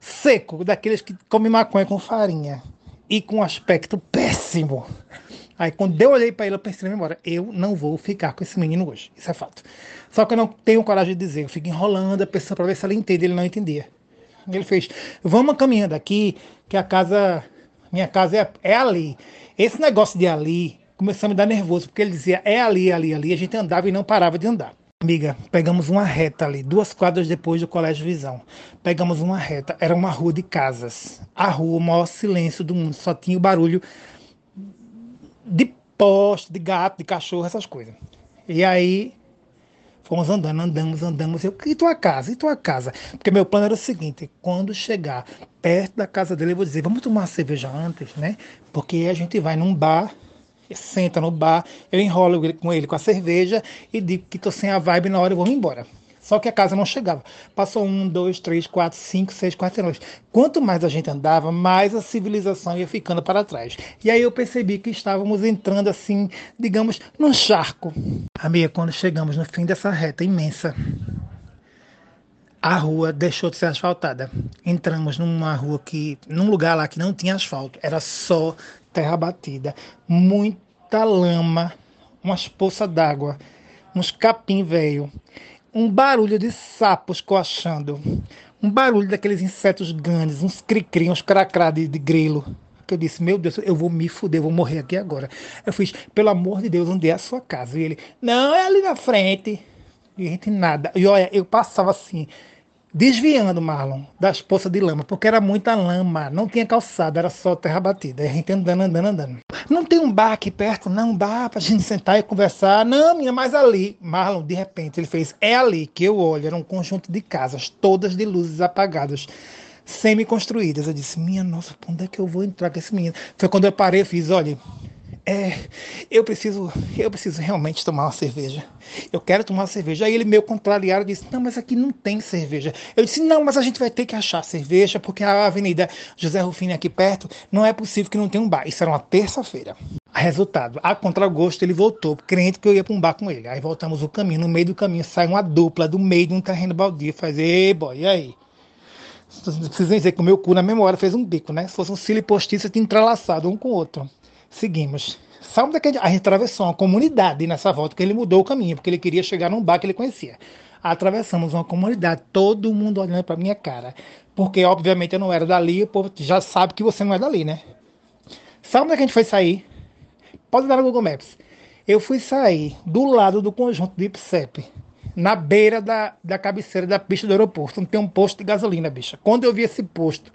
seco, daqueles que come maconha com farinha e com aspecto péssimo. Aí quando eu olhei para ele, eu pensei na memória, eu não vou ficar com esse menino hoje. Isso é fato. Só que eu não tenho coragem de dizer, eu fico enrolando a pessoa para ver se ela entende, ele não entendia. Ele fez, vamos caminhando aqui, que a casa, minha casa é, é ali. Esse negócio de ali começou a me dar nervoso, porque ele dizia, é ali, ali, ali. A gente andava e não parava de andar. Amiga, pegamos uma reta ali, duas quadras depois do Colégio Visão. Pegamos uma reta, era uma rua de casas. A rua, o maior silêncio do mundo, só tinha o barulho de poste, de gato, de cachorro, essas coisas. E aí fomos andando, andamos, andamos. Eu, e tua casa? E tua casa? Porque meu plano era o seguinte: quando chegar perto da casa dele, eu vou dizer, vamos tomar uma cerveja antes, né? Porque a gente vai num bar senta no bar, eu enrolo com ele com a cerveja e digo que tô sem a vibe na hora eu vou embora. Só que a casa não chegava. Passou um, dois, três, quatro, cinco, seis quarteirões. Quanto mais a gente andava, mais a civilização ia ficando para trás. E aí eu percebi que estávamos entrando assim, digamos, num charco. Amiga, quando chegamos no fim dessa reta imensa, a rua deixou de ser asfaltada. Entramos numa rua que, num lugar lá que não tinha asfalto, era só terra batida, muita lama, umas poças d'água, uns capim velho, um barulho de sapos coachando, um barulho daqueles insetos grandes, uns cri-cri, uns cracrá de, de grilo. Que eu disse, meu Deus, eu vou me fuder, vou morrer aqui agora. Eu fiz, pelo amor de Deus, onde é a sua casa? E ele, não, é ali na frente. E a gente nada. E olha, eu passava assim, desviando, Marlon, das poças de lama, porque era muita lama, não tinha calçada, era só terra batida. A gente andando, andando, andando. Não tem um bar aqui perto? Não, dá pra gente sentar e conversar. Não, minha, mas ali. Marlon, de repente, ele fez, é ali que eu olho, era um conjunto de casas, todas de luzes apagadas. Semi-construídas. Eu disse, minha nossa, onde é que eu vou entrar com esse menino? Foi quando eu parei e fiz, olha, é, eu preciso, eu preciso realmente tomar uma cerveja. Eu quero tomar uma cerveja. Aí ele meio contrariado disse: "Não, mas aqui não tem cerveja". Eu disse: "Não, mas a gente vai ter que achar cerveja porque a Avenida José Rufino aqui perto, não é possível que não tenha um bar". Isso era uma terça-feira. Resultado, a contragosto ele voltou, crente que eu ia para um bar com ele. Aí voltamos o caminho, no meio do caminho sai uma dupla do meio de um terreno baldio, faz: "Ei, boy, e aí?" Não precisa dizer que o meu cu na memória fez um bico, né? Se fosse um cílio postiço, tinha entrelaçado um com o outro. Seguimos. Sabe daquele. A gente atravessou uma comunidade nessa volta, que ele mudou o caminho, porque ele queria chegar num bar que ele conhecia. Atravessamos uma comunidade, todo mundo olhando para minha cara. Porque, obviamente, eu não era dali, o povo já sabe que você não é dali, né? Onde é que a gente foi sair? Pode dar no Google Maps. Eu fui sair do lado do conjunto do IPSEP, na beira da, da cabeceira da pista do aeroporto, onde tem um posto de gasolina, bicha. Quando eu vi esse posto,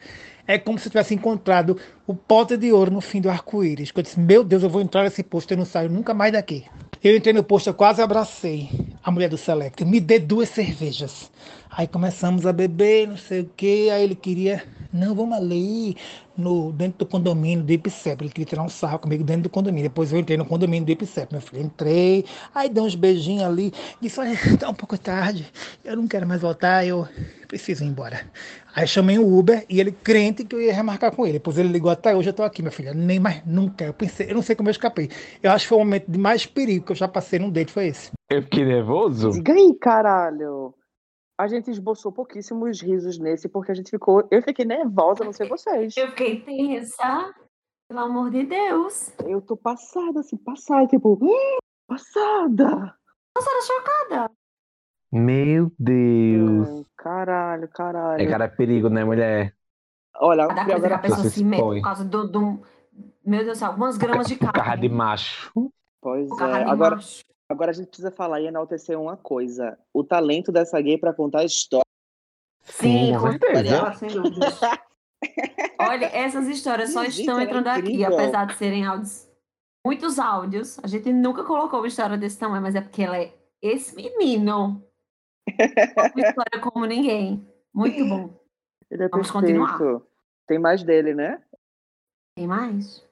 é como se eu tivesse encontrado o pote de ouro no fim do arco-íris. Eu disse, meu Deus, eu vou entrar nesse posto, eu não saio nunca mais daqui. Eu entrei no posto, eu quase abracei a mulher do Select. Me dê duas cervejas. Aí começamos a beber, não sei o que. Aí ele queria, não, vamos ali, no, dentro do condomínio do IPCEP. Ele queria tirar um sarro comigo dentro do condomínio. Depois eu entrei no condomínio do IPCEP, meu filho. Entrei, aí dei uns beijinhos ali. Disse, olha, tá um pouco tarde, eu não quero mais voltar, eu preciso ir embora. Aí chamei o Uber e ele crente que eu ia remarcar com ele. Depois ele ligou até hoje, eu tô aqui, minha filha. Nem mais nunca. Eu pensei, eu não sei como eu escapei. Eu acho que foi o momento de mais perigo que eu já passei num date, foi esse. Eu fiquei nervoso? Diga aí, caralho. A gente esboçou pouquíssimos risos nesse, porque a gente ficou. Eu fiquei nervosa, não sei vocês. Eu fiquei tensa. Pelo amor de Deus. Eu tô passada, assim, passada, tipo, passada. Nossa, era chocada. Meu Deus. Hum, Caralho, caralho. É cara perigo, né, mulher? Olha, Cada coisa que a pessoa Você se mete por causa do, do- Meu Deus do céu, algumas gramas de O carro de carne. macho. pois é. Agora, macho. Agora a gente precisa falar e enaltecer uma coisa. O talento dessa gay pra contar história. Sim, com com certeza. certeza, sem dúvidas. Olha, essas histórias só Gente, estão é entrando aqui, incrível. apesar de serem áudios, muitos áudios. A gente nunca colocou uma história desse tamanho, mas é porque ela é esse menino. Uma história como ninguém. Muito bom. Ele é Vamos perfeito. continuar. Tem mais dele, né? Tem mais?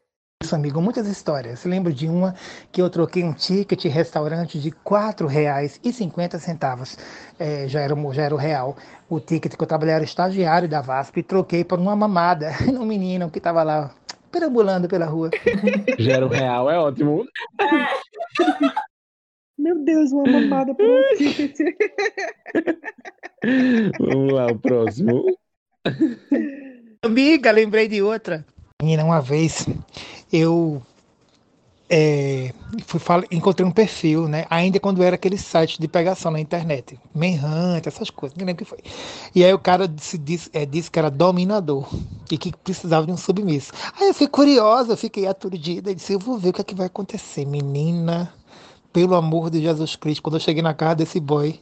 Isso, amigo, muitas histórias. Lembro de uma que eu troquei um ticket restaurante de R$ 4,50. É, já, era, o- já era o real. O ticket que eu trabalhava era estagiário da VASP e troquei por uma mamada num menino que estava lá perambulando pela rua. Gera o real, é ótimo. Meu Deus, uma mamada por um ticket. Vamos lá, o próximo. Amiga, lembrei de outra. Menina, uma vez eu é, fui, encontrei um perfil, né? Ainda quando era aquele site de pegação na internet, Manhunt, essas coisas, não lembro o que foi. E aí o cara disse, disse, é, disse que era dominador e que precisava de um submisso. Aí eu fiquei curiosa, fiquei aturdida e disse: Eu vou ver o que, é que vai acontecer, menina. Pelo amor de Jesus Cristo, quando eu cheguei na casa desse boy, ele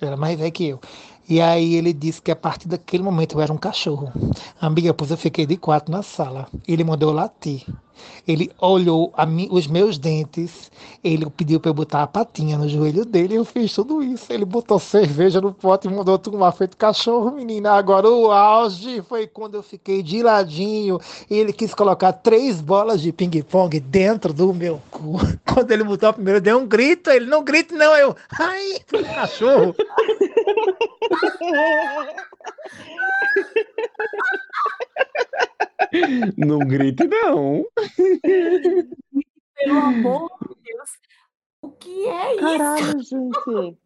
era mais velho que eu. E aí ele disse que a partir daquele momento eu era um cachorro. Amiga, pois eu fiquei de quatro na sala. Ele mandou latir. Ele olhou a mi- os meus dentes. Ele pediu para eu botar a patinha no joelho dele. Eu fiz tudo isso. Ele botou cerveja no pote e mandou tomar feito cachorro, menina. Agora o auge foi quando eu fiquei de ladinho. E ele quis colocar três bolas de ping-pong dentro do meu cu. Quando ele botou a primeira, eu dei um grito. Ele não grita, não. Eu, ai, cachorro. Não grite, não. Pelo amor de Deus. O que é isso? Caralho, gente.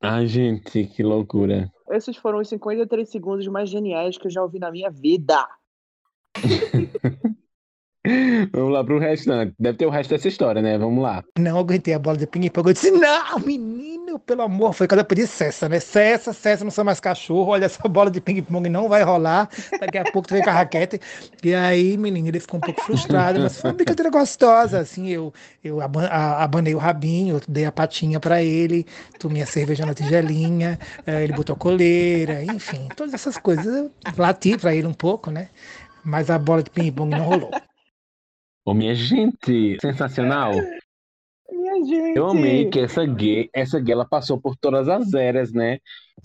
Ai, gente, que loucura. Esses foram os 53 segundos mais geniais que eu já ouvi na minha vida. Vamos lá pro restante. Deve ter o resto dessa história, né? Vamos lá. Não aguentei a bola de ping-pong. Eu disse, não, menino, pelo amor. Foi quando eu pedi cessa, né? Cessa, cessa, não sou mais cachorro. Olha, essa bola de ping-pong não vai rolar. Daqui a pouco tu vem com a raquete. E aí, menino, ele ficou um pouco frustrado. Mas foi uma brincadeira gostosa. Assim, eu, eu aban- a- abanei o rabinho, dei a patinha pra ele, tomei a cerveja na tigelinha, eh, ele botou coleira, enfim, todas essas coisas. Eu lati pra ele um pouco, né? Mas a bola de ping-pong não rolou. Ô, minha gente, sensacional. Minha gente. Eu amei que essa gay, essa gay, ela passou por todas as eras, né?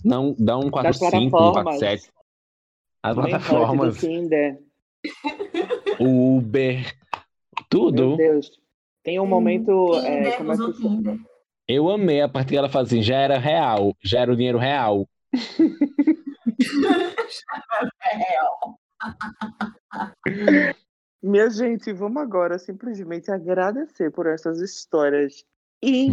Não, dá um 4-5, um plataformas. 4-7. As plataformas, o Uber, Meu tudo. Deus. Tem um momento. é, Tinder, como é que. Eu amei a parte que ela fala assim, já era real, já era o dinheiro real. Minha gente, vamos agora simplesmente agradecer por essas histórias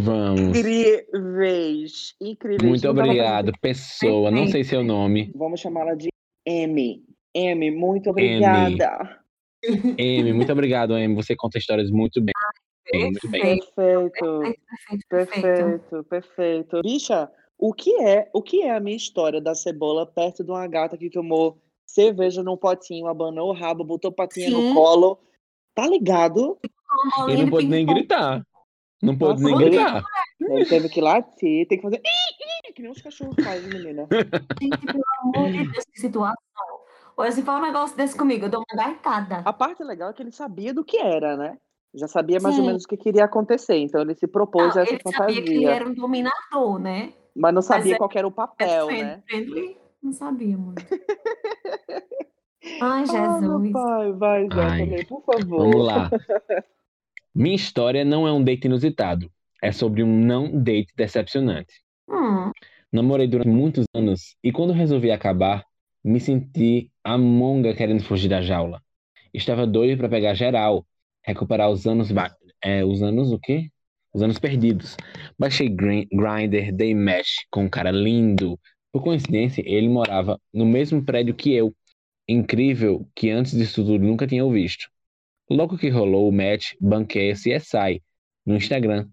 Vamos. incríveis. Incríveis. Muito obrigado, pessoa. Não sei seu nome. Vamos chamá-la de M. M, muito obrigada. Amy, muito obrigado, Amy. Você conta histórias muito bem. Muito bem. Perfeito. Perfeito, perfeito, perfeito. Perfeito, perfeito. Bicha, o que é, o que é a minha história da cebola perto de uma gata que tomou cerveja num potinho, abanou o rabo, botou patinha no Sim. colo? Tá ligado? Ele não pôde nem gritar. Não pôde nem gritar. Ele teve que latir, tem que fazer "Ih, ih", que nem os cachorros fazem, menina. Gente, pelo amor de Deus, que situação. Olha, se for um negócio desse comigo, eu dou uma gaitada. A parte legal é que ele sabia do que era, né? Já sabia mais ou Sim. menos o que queria acontecer, então ele se propôs Não, a essa ele sabia que ele fantasia. era um dominador, né? Mas não sabia é- qual que era o papel, Friend- né? friendly, não sabia muito. Ai, Ah, meu Jesus. pai, vai, Zé, Ai. também, por favor. Vamos lá. Minha história não é um date inusitado. É sobre um não date decepcionante. Hum, Namorei durante muitos anos e quando resolvi acabar, me senti a monga querendo fugir da jaula. Estava doido para pegar geral, recuperar os anos, ba- é, os anos o quê? Os anos perdidos. Baixei Grin- Grindr, dei match com um cara lindo. Por coincidência, ele morava no mesmo prédio que eu. Incrível que antes disso tudo nunca tinha o visto. Logo que rolou o match, banquei CSI no Instagram.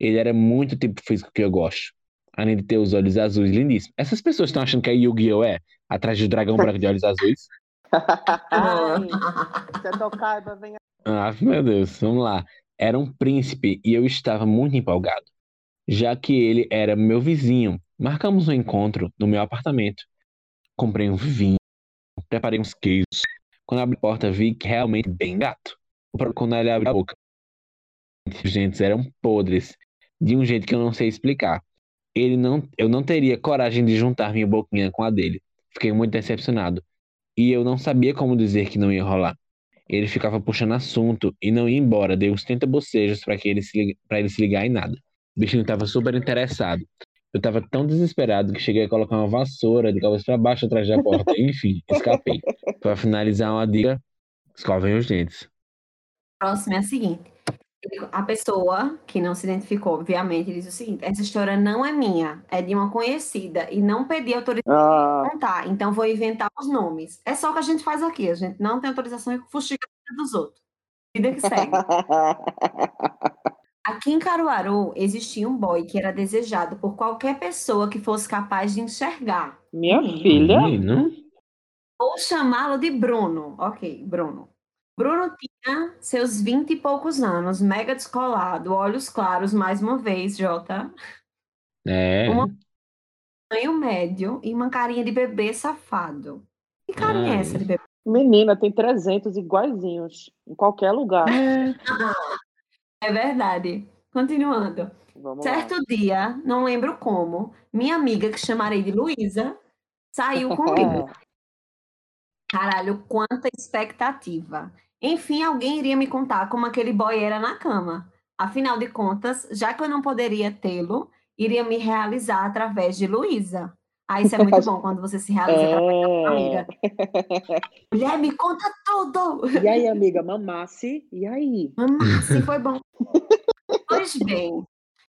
Ele era muito tipo físico que eu gosto. Além de ter os olhos azuis lindíssimos. Essas pessoas estão achando que é Yu-Gi-Oh! é? Atrás do dragão branco de olhos azuis. Ai, é vem Ah, meu Deus, vamos lá. Era um príncipe e eu estava muito empolgado, já que ele era meu vizinho. Marcamos um encontro no meu apartamento. Comprei um vinho, preparei uns queijos. Quando abri a porta, vi que realmente bem gato. Quando ele abriu a boca, os dentes eram podres, de um jeito que eu não sei explicar. Ele não, eu não teria coragem de juntar minha boquinha com a dele. Fiquei muito decepcionado. E eu não sabia como dizer que não ia rolar. Ele ficava puxando assunto e não ia embora. Dei uns 30 bocejos para ele, se ele se ligar em nada. O bichinho estava super interessado. Eu estava tão desesperado que cheguei a colocar uma vassoura de cabeça para baixo atrás da porta. Enfim, escapei. Para finalizar, uma dica: escovem os dentes. Próximo é a seguinte. A pessoa que não se identificou, obviamente, diz o seguinte: essa história não é minha, é de uma conhecida e não pedi autorização Ah, para contar, então vou inventar os nomes. É só o que a gente faz aqui, a gente não tem autorização de fuxicar a vida dos outros. Vida que segue. Aqui em Caruaru existia um boy que era desejado por qualquer pessoa que fosse capaz de enxergar. Minha Menino. filha. Menino? Vou chamá-lo de Bruno. Ok, Bruno. Bruno tinha seus vinte e poucos anos, mega descolado, olhos claros, mais uma vez, Jota. É. Uma- Tamanho médio e uma carinha de bebê safado. Que carinha é Ai. essa de bebê? Menina, tem 300 iguaizinhos. Em qualquer lugar. É verdade. Continuando. Vamos Certo lá. dia, não lembro como, minha amiga, que chamarei de Luísa, saiu comigo. Caralho, quanta expectativa. Enfim, alguém iria me contar como aquele boy era na cama. Afinal de contas, já que eu não poderia tê-lo, iria me realizar através de Luísa. Ah, isso é muito bom quando você se realiza É. amiga. Mulher, me conta tudo! E aí, amiga, mamasse? E aí? Mamá, sim, foi bom. Pois bem,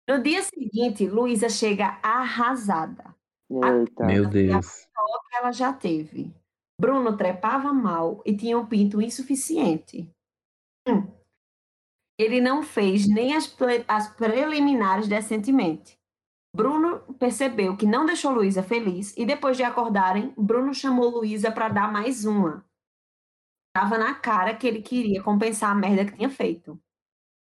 no dia seguinte, Luísa chega arrasada. Eita. Meu Deus. que ela já teve. Bruno trepava mal e tinha um pinto insuficiente. Hum. Ele não fez nem as, ple- as preliminares decentemente. Bruno percebeu que não deixou Luísa feliz e depois de acordarem, Bruno chamou Luísa para dar mais uma. Tava na cara que ele queria compensar a merda que tinha feito.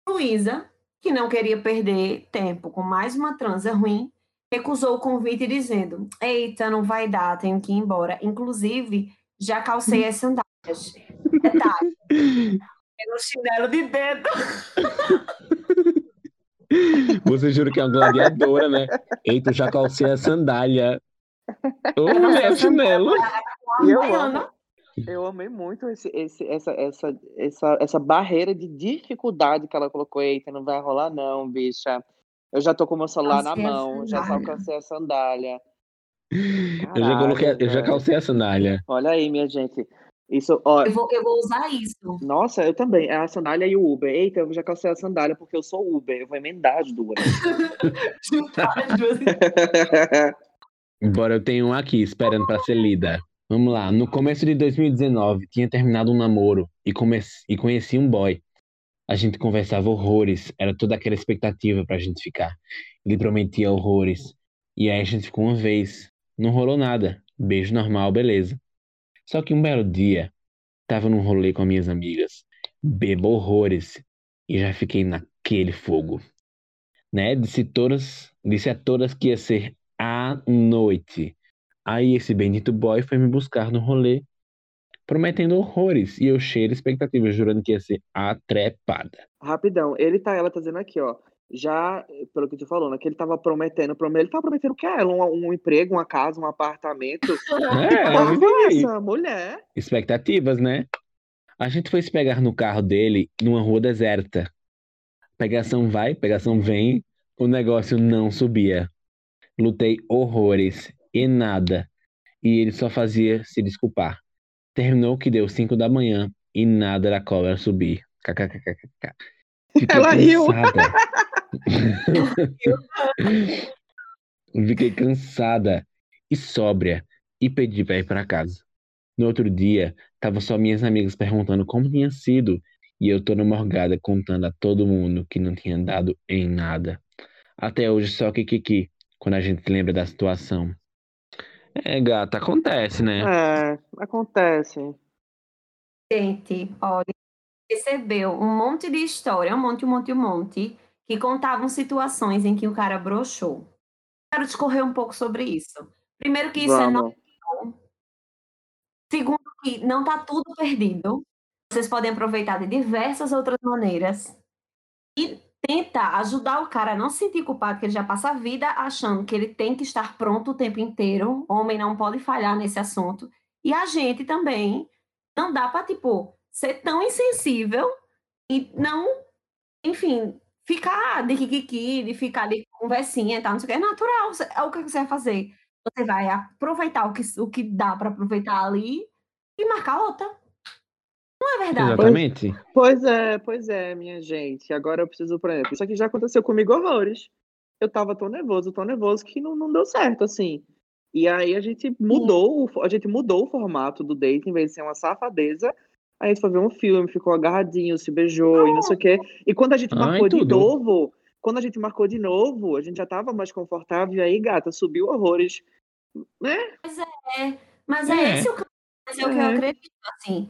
Luísa, que não queria perder tempo com mais uma transa ruim, recusou o convite dizendo: Eita, não vai dar, tenho que ir embora. Inclusive, já calcei as sandálias. Detalhe. No chinelo de dedo. Você jura que é uma gladiadora, né? Eita, eu já calcei a sandália. Ô, mulher, chinelo. E eu amo. Eu amei muito esse, esse, essa, essa, essa, essa barreira de dificuldade que ela colocou. Eita, não vai rolar, não, bicha. Eu já tô com o meu celular na Calcei mão, já alcancei a sandália. Eu já coloquei, eu já calcei a sandália. Olha aí, minha gente. Isso, ó, Eu vou, eu vou usar isso. nossa, eu também. É a sandália e o Uber. Eita, eu já calcei a sandália porque eu sou Uber. Eu vou emendar as duas. Juntar as duas. Embora eu tenha um aqui esperando para ser lida. Vamos lá. No começo de 2019, tinha terminado um namoro e, come e conheci um boy. A gente conversava horrores, era toda aquela expectativa pra gente ficar. Ele prometia horrores. E aí a gente ficou uma vez. Não rolou nada. Beijo normal, beleza. Só que um belo dia, tava num rolê com as minhas amigas. Bebo horrores. E já fiquei naquele fogo. Né? Disse, todas, disse a todas que ia ser à noite. Aí esse bendito boy foi me buscar no rolê, prometendo horrores. E eu cheio de expectativas, jurando que ia ser a trepada. Rapidão, ele tá, ela tá dizendo aqui, ó. Já, pelo que tu falou, né? Que ele tava prometendo, prometendo, ele tava prometendo o que ela? Um, um emprego, uma casa, um apartamento. É, vai. essa mulher? Expectativas, né? A gente foi se pegar no carro dele numa rua deserta. Pegação vai, pegação vem, o negócio não subia. Lutei horrores e nada. E ele só fazia se desculpar. Terminou que deu 5 da manhã e nada da cobra subir. KKKKK. Ela riu. Fiquei cansada e sóbria e pedi pra ir pra casa. No outro dia, tava só minhas amigas perguntando como tinha sido e eu toda morgada contando a todo mundo que não tinha dado em nada. Até hoje só Kikiki. quando a gente lembra da situação. É, gata, acontece, né? É, acontece. Gente, olha, recebeu um monte de história, um monte, um monte, um monte, que contavam situações em que o cara broxou. Quero discorrer um pouco sobre isso. Primeiro que isso é Vamos. normal. Segundo que não tá tudo perdido. Vocês podem aproveitar de diversas outras maneiras. E tenta ajudar o cara a não se sentir culpado, que ele já passa a vida achando que ele tem que estar pronto o tempo inteiro. Homem não pode falhar nesse assunto. E a gente também não dá para tipo ser tão insensível e não, enfim, ficar de kikiki, de ficar ali com conversinha e tal, não sei o que. É natural. É o que você vai fazer. Você vai aproveitar o que, o que dá para aproveitar ali e marcar outra. Não é verdade? Exatamente. Pois é, pois é, minha gente. Agora eu preciso, por exemplo, isso aqui já aconteceu comigo horrores. Eu tava tão nervoso, tão nervoso que não, não deu certo, assim. E aí a gente mudou, fo- a gente mudou o formato do date, em vez de ser uma safadeza, a gente foi ver um filme, ficou agarradinho, se beijou e não sei o quê. E quando a gente Ai, marcou de tudo. novo, quando a gente marcou de novo, a gente já tava mais confortável, e aí, gata, subiu horrores. Né? Mas é, É. esse o caminho, mas é o que eu É. acredito, assim.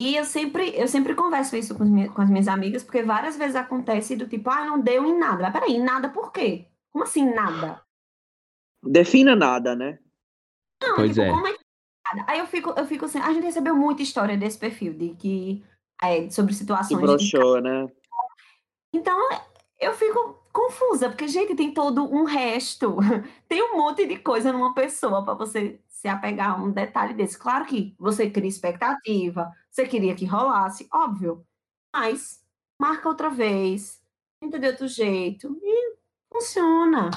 E eu sempre, eu sempre converso isso com, as minhas- com as minhas amigas, porque várias vezes acontece do tipo, ah, não deu em nada. Mas peraí, nada por quê? Como assim nada? Defina nada, né? Não, Pois tipo, é. como é que? Aí eu fico, eu fico assim, a gente recebeu muita história desse perfil, de que, é, sobre situações de broxou, né? Então, eu fico confusa, porque, gente, tem todo um resto. Tem um monte de coisa numa pessoa para você se apegar a um detalhe desse. Claro que você cria expectativa, você queria que rolasse, óbvio. Mas marca outra vez, tenta de outro jeito e funciona.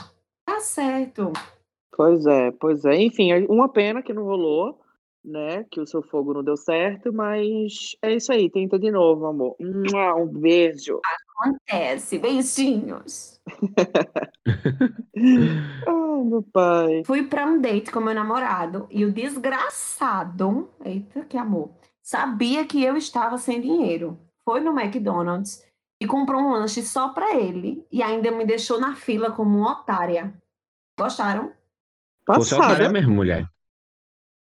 Tá certo. Pois é, pois é. Enfim, é uma pena que não rolou, né? Que o seu fogo não deu certo, mas é isso aí. Tenta de novo, amor. Um beijo. Acontece. Beijinhos. Ai, meu pai. Fui para um date com meu namorado e o desgraçado, eita que amor, sabia que eu estava sem dinheiro. Foi no McDonald's e comprou um lanche só para ele e ainda me deixou na fila como uma otária. Gostaram? Você é otária Passada. mesmo, mulher.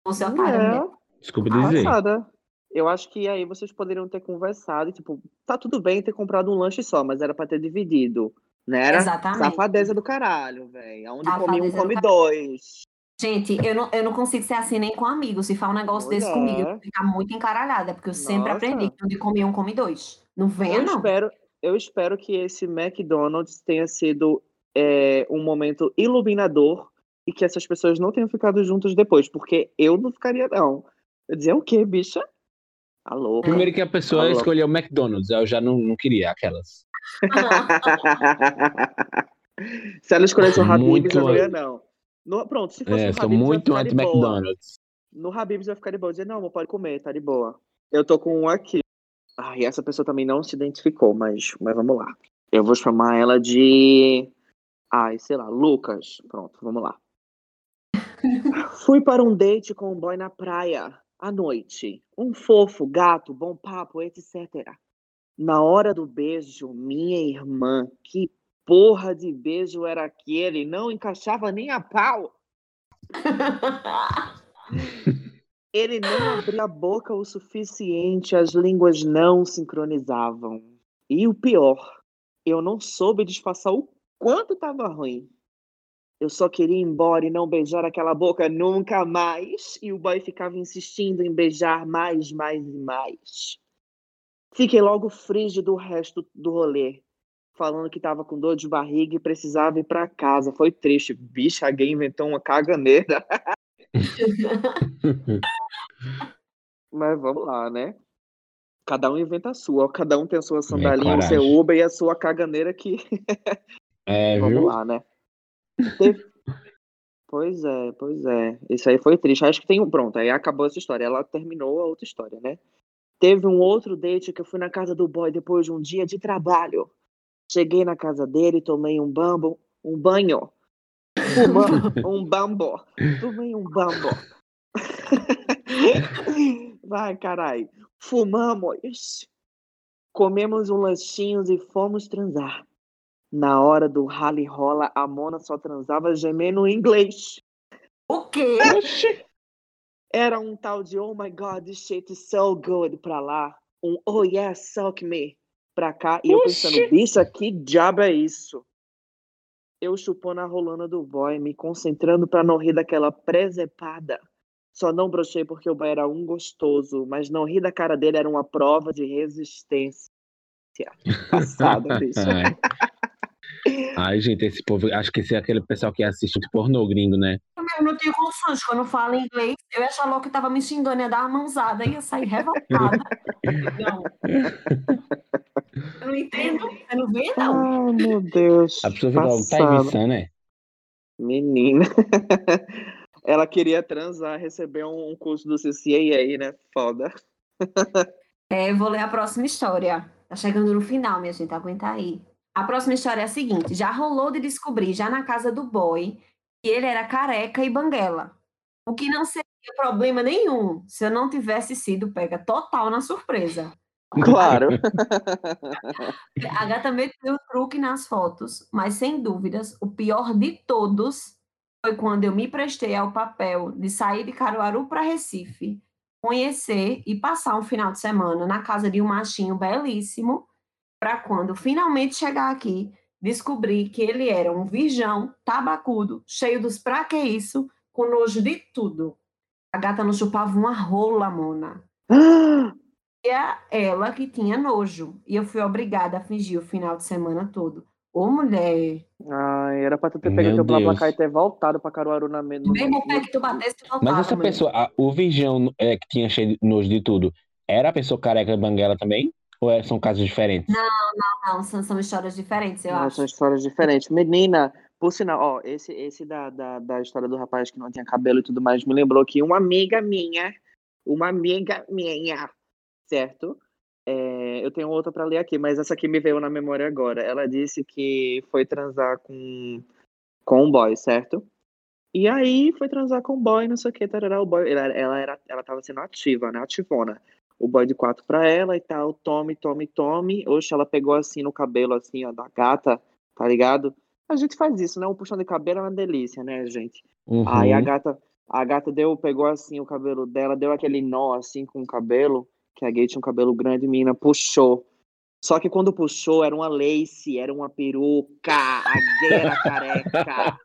Você é otária, É, mulher. Desculpa dizer. passada. Eu acho que aí vocês poderiam ter conversado, e, tipo, tá tudo bem ter comprado um lanche só, mas era pra ter dividido. Né? Era Exatamente. safadeza do caralho, velho. Onde come um, do come caralho. dois. Gente, eu não, eu não consigo ser assim nem com amigos. Se fala um negócio Pois desse é. comigo, eu vou ficar muito encaralhada, porque eu sempre Nossa. aprendi que onde come um, come dois. Não venha, Eu não. espero, eu espero que esse McDonald's tenha sido é, um momento iluminador e que essas pessoas não tenham ficado juntas depois, porque eu não ficaria, não. Eu dizia, o quê, bicha? Louca. Primeiro que a pessoa Alô. escolheu o McDonald's, eu já não, não queria aquelas. Se ela escolhesse o Habib's, Muito eu não ia, não. No- pronto, se fosse É, sou Habib's, eu ia muito anti-McDonald's. No Habib's vai ficar de boa. Dizer, não, pode comer, tá de boa. Eu tô com um aqui. Ai, essa pessoa também não se identificou, mas, mas vamos lá. Eu vou chamar ela de. Ai, sei lá, Lucas. Pronto, vamos lá. Fui para um date com um boy na praia, à noite. Um fofo, gato, bom papo, etc. Na hora do beijo, minha irmã, que porra de beijo era aquele? Não encaixava nem a pau. Ele não abria a boca o suficiente, as línguas não sincronizavam. E o pior, eu não soube disfarçar o quanto estava ruim. Eu só queria ir embora e não beijar aquela boca nunca mais. E o boy ficava insistindo em beijar mais, mais e mais. Fiquei logo frígido o resto do rolê, falando que estava com dor de barriga e precisava ir para casa. Foi triste. Bicha, alguém inventou uma caganeira. Mas vamos lá, né? Cada um inventa a sua, cada um tem a sua sandalinha, o seu. Uber e a sua caganeira que. É, Vamos viu? lá, né? Pois é, pois é. Isso aí foi triste. Acho que tem um. Pronto, aí acabou essa história. Ela terminou a outra história, né? Teve um outro date que eu fui na casa do boy depois de um dia de trabalho. Cheguei na casa dele, tomei um bambo, um banho. Fuma, um bambo. Tomei um bambo. Vai, carai. Fumamos. Comemos um lanchinho e fomos transar. Na hora do rally rola, a Mona só transava gemendo em inglês. O quê? Era um tal de Oh my God, this shit is so good pra lá. Um Oh yeah, suck me pra cá. E eu pensando, Oxi. bicha, que diabo é isso? Eu chupando a rolona do boy, me concentrando pra não rir daquela presepada. Só não brochei porque o boy era um gostoso, mas não rir da cara dele era uma prova de resistência. Passada, bicho. Ai. Gente, esse povo, acho que esse é aquele pessoal que assiste de pornô gringo, né? Eu não tenho condições. Quando eu falo inglês, eu ia achar logo que tava me xingando, ia dar uma mãozada, ia sair revoltada. Não. Eu não entendo. Você não vê, não. Ai, meu Deus. A pessoa fica logo, tá emissão, né? Menina. Ela queria transar, receber um, um curso do CCAA, né? Foda. É, eu vou ler a próxima história. Tá chegando no final, minha gente, aguenta aí. A próxima história é a seguinte: já rolou de descobrir, já na casa do boy, que ele era careca e banguela. O que não seria problema nenhum se eu não tivesse sido pega total na surpresa. Claro. A gata meteu o truque nas fotos, mas sem dúvidas, o pior de todos foi quando eu me prestei ao papel de sair de Caruaru para Recife, conhecer e passar um final de semana na casa de um machinho belíssimo, para quando finalmente chegar aqui, descobrir que ele era um virgão, tabacudo, cheio dos pra que isso, com nojo de tudo. A gata não chupava uma rola, Mona. E é ela que tinha nojo. E eu fui obrigada a fingir o final de semana todo. Ô, mulher, Ai, era pra tu ter pegado teu. Blablacar e ter voltado pra Caruaru na mesma. mesmo o pé que tu batesse, tu voltava, Mas essa mulher. pessoa, a- o virgão é, que tinha cheio de nojo de tudo, era a pessoa careca e banguela também? Ou é- são casos diferentes? Não, são, são histórias diferentes, eu Não, acho. são histórias diferentes. Menina, por sinal, ó, esse, esse da, da, da história do rapaz que não tinha cabelo e tudo mais me lembrou que uma amiga minha, uma amiga minha, certo? É, eu tenho outra pra ler aqui, mas essa aqui me veio na memória agora. Ela disse que foi transar com, com um boy, certo? E aí foi transar com um boy, não sei o que, tarará, o boy, ela, ela, era, ela tava sendo ativa, né? Ativona. O boy de quatro pra ela e tal, tome, tome, tome. Oxe, ela pegou assim no cabelo, assim, ó, da gata, tá ligado? A gente faz isso, né? Um puxão de cabelo é uma delícia, né, gente? Uhum. Aí a gata, a gata deu, pegou assim o cabelo dela, deu aquele nó assim com o cabelo, que a gay tinha um cabelo grande, menina, puxou. Só que quando puxou, era uma lace, era uma peruca, a gay era careca.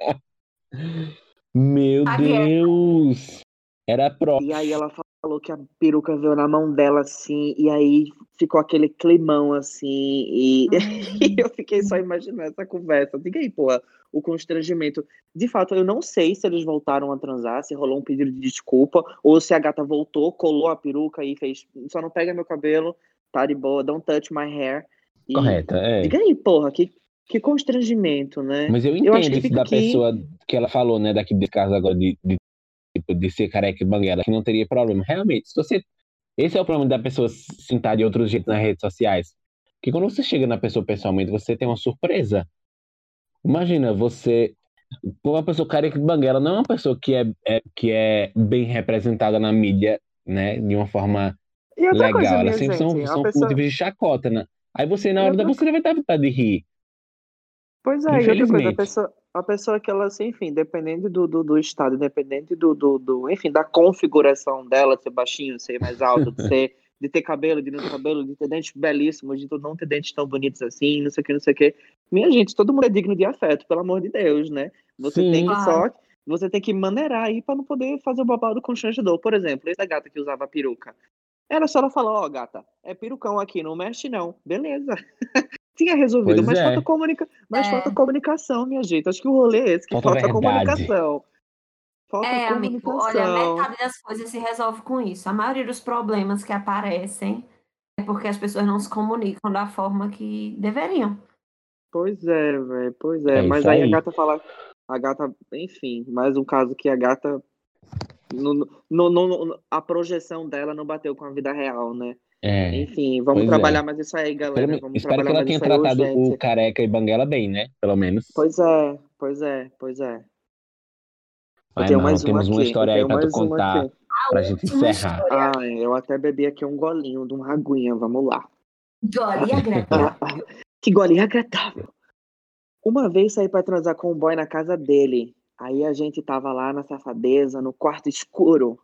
Meu A. Deus! Era pró. E aí ela falou que a peruca veio na mão dela assim, e aí ficou aquele climão assim, e, e eu fiquei só imaginando essa conversa. Diga aí, porra, o constrangimento. De fato, eu não sei se eles voltaram a transar, se rolou um pedido de desculpa, ou se a gata voltou, colou a peruca e fez. Só não pega meu cabelo, tá de boa, don't touch my hair. E, Correta, é. Diga aí, porra, que, que constrangimento, né? Mas eu Eu entendo acho que isso da aqui- pessoa que ela falou, né, daqui de casa agora, de, de, de ser careca e banguela, que não teria problema. Realmente, se você. Esse é o problema da pessoa se sentar de outro jeito nas redes sociais. Porque quando você chega na pessoa pessoalmente, você tem uma surpresa. Imagina, você. Uma pessoa careca e banguela não é uma pessoa que é, é- que é bem representada na mídia, né, de uma forma legal. coisa, Elas sempre são, são pessoa... de chacota, né? Aí você, na hora da você vai vontade de rir. Pois é, e outra coisa, a pessoa, a pessoa que ela, assim, enfim, dependendo do, do, do estado, dependente do, do, do, enfim, da configuração dela, de ser baixinho, de ser mais alto, de ser, de ter cabelo, de não ter cabelo, de ter dentes belíssimos, de não ter dentes tão bonitos assim, não sei o que, não sei o que. Minha gente, todo mundo é digno de afeto, pelo amor de Deus, né? Você Sim. tem que só, você tem que maneirar aí pra não poder fazer o babado constrangedor. Por exemplo, essa gata que usava peruca. Era só ela falar, ó, gata, é perucão aqui, não mexe não. Beleza. Tinha resolvido, Pois mas, é. falta comunica... mas É. falta comunicação, minha gente. Acho que o rolê é esse, que Falta falta, comunicação. Falta É, amigo, olha, comunicação. metade das coisas se resolve com isso. A maioria dos problemas que aparecem é porque as pessoas não se comunicam da forma que deveriam. Pois é, velho, pois é. É mas isso aí, a aí. gata fala. A gata, enfim, mais um caso que a gata. No, no, no- no- a projeção dela não bateu com a vida real, né? É. Enfim, vamos Pois é. trabalhar mais isso aí, galera. Pelo- Vamos espero que trabalhar ela mais tenha aí tratado urgente. o careca e banguela bem, né? Pelo menos. Pois é, pois é, pois é. Ai, não, mais uma temos uma aqui. história aí pra tu mais uma contar, aqui. pra gente encerrar. Ai, eu até bebi aqui um golinho de uma aguinha, vamos lá. Glória agradável. Que golinho agradável. Uma vez saí pra transar com um boy na casa dele. Aí a gente tava lá na safadeza, no quarto escuro.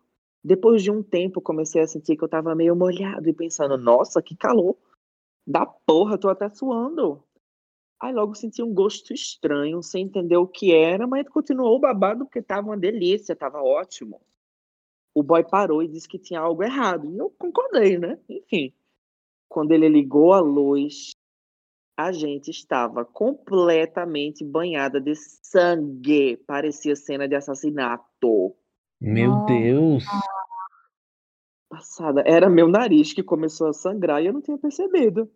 Depois de um tempo, comecei a sentir que eu tava meio molhado e pensando, nossa, que calor. Da porra, tô até suando. Aí logo senti um gosto estranho, sem entender o que era, mas continuou babado porque tava uma delícia, tava ótimo. O boy parou e disse que tinha algo errado. E eu concordei, né? Enfim. Quando ele ligou a luz, a gente estava completamente banhada de sangue. Parecia cena de assassinato. Meu Nossa. Deus. Passada. Era meu nariz que começou a sangrar e eu não tinha percebido.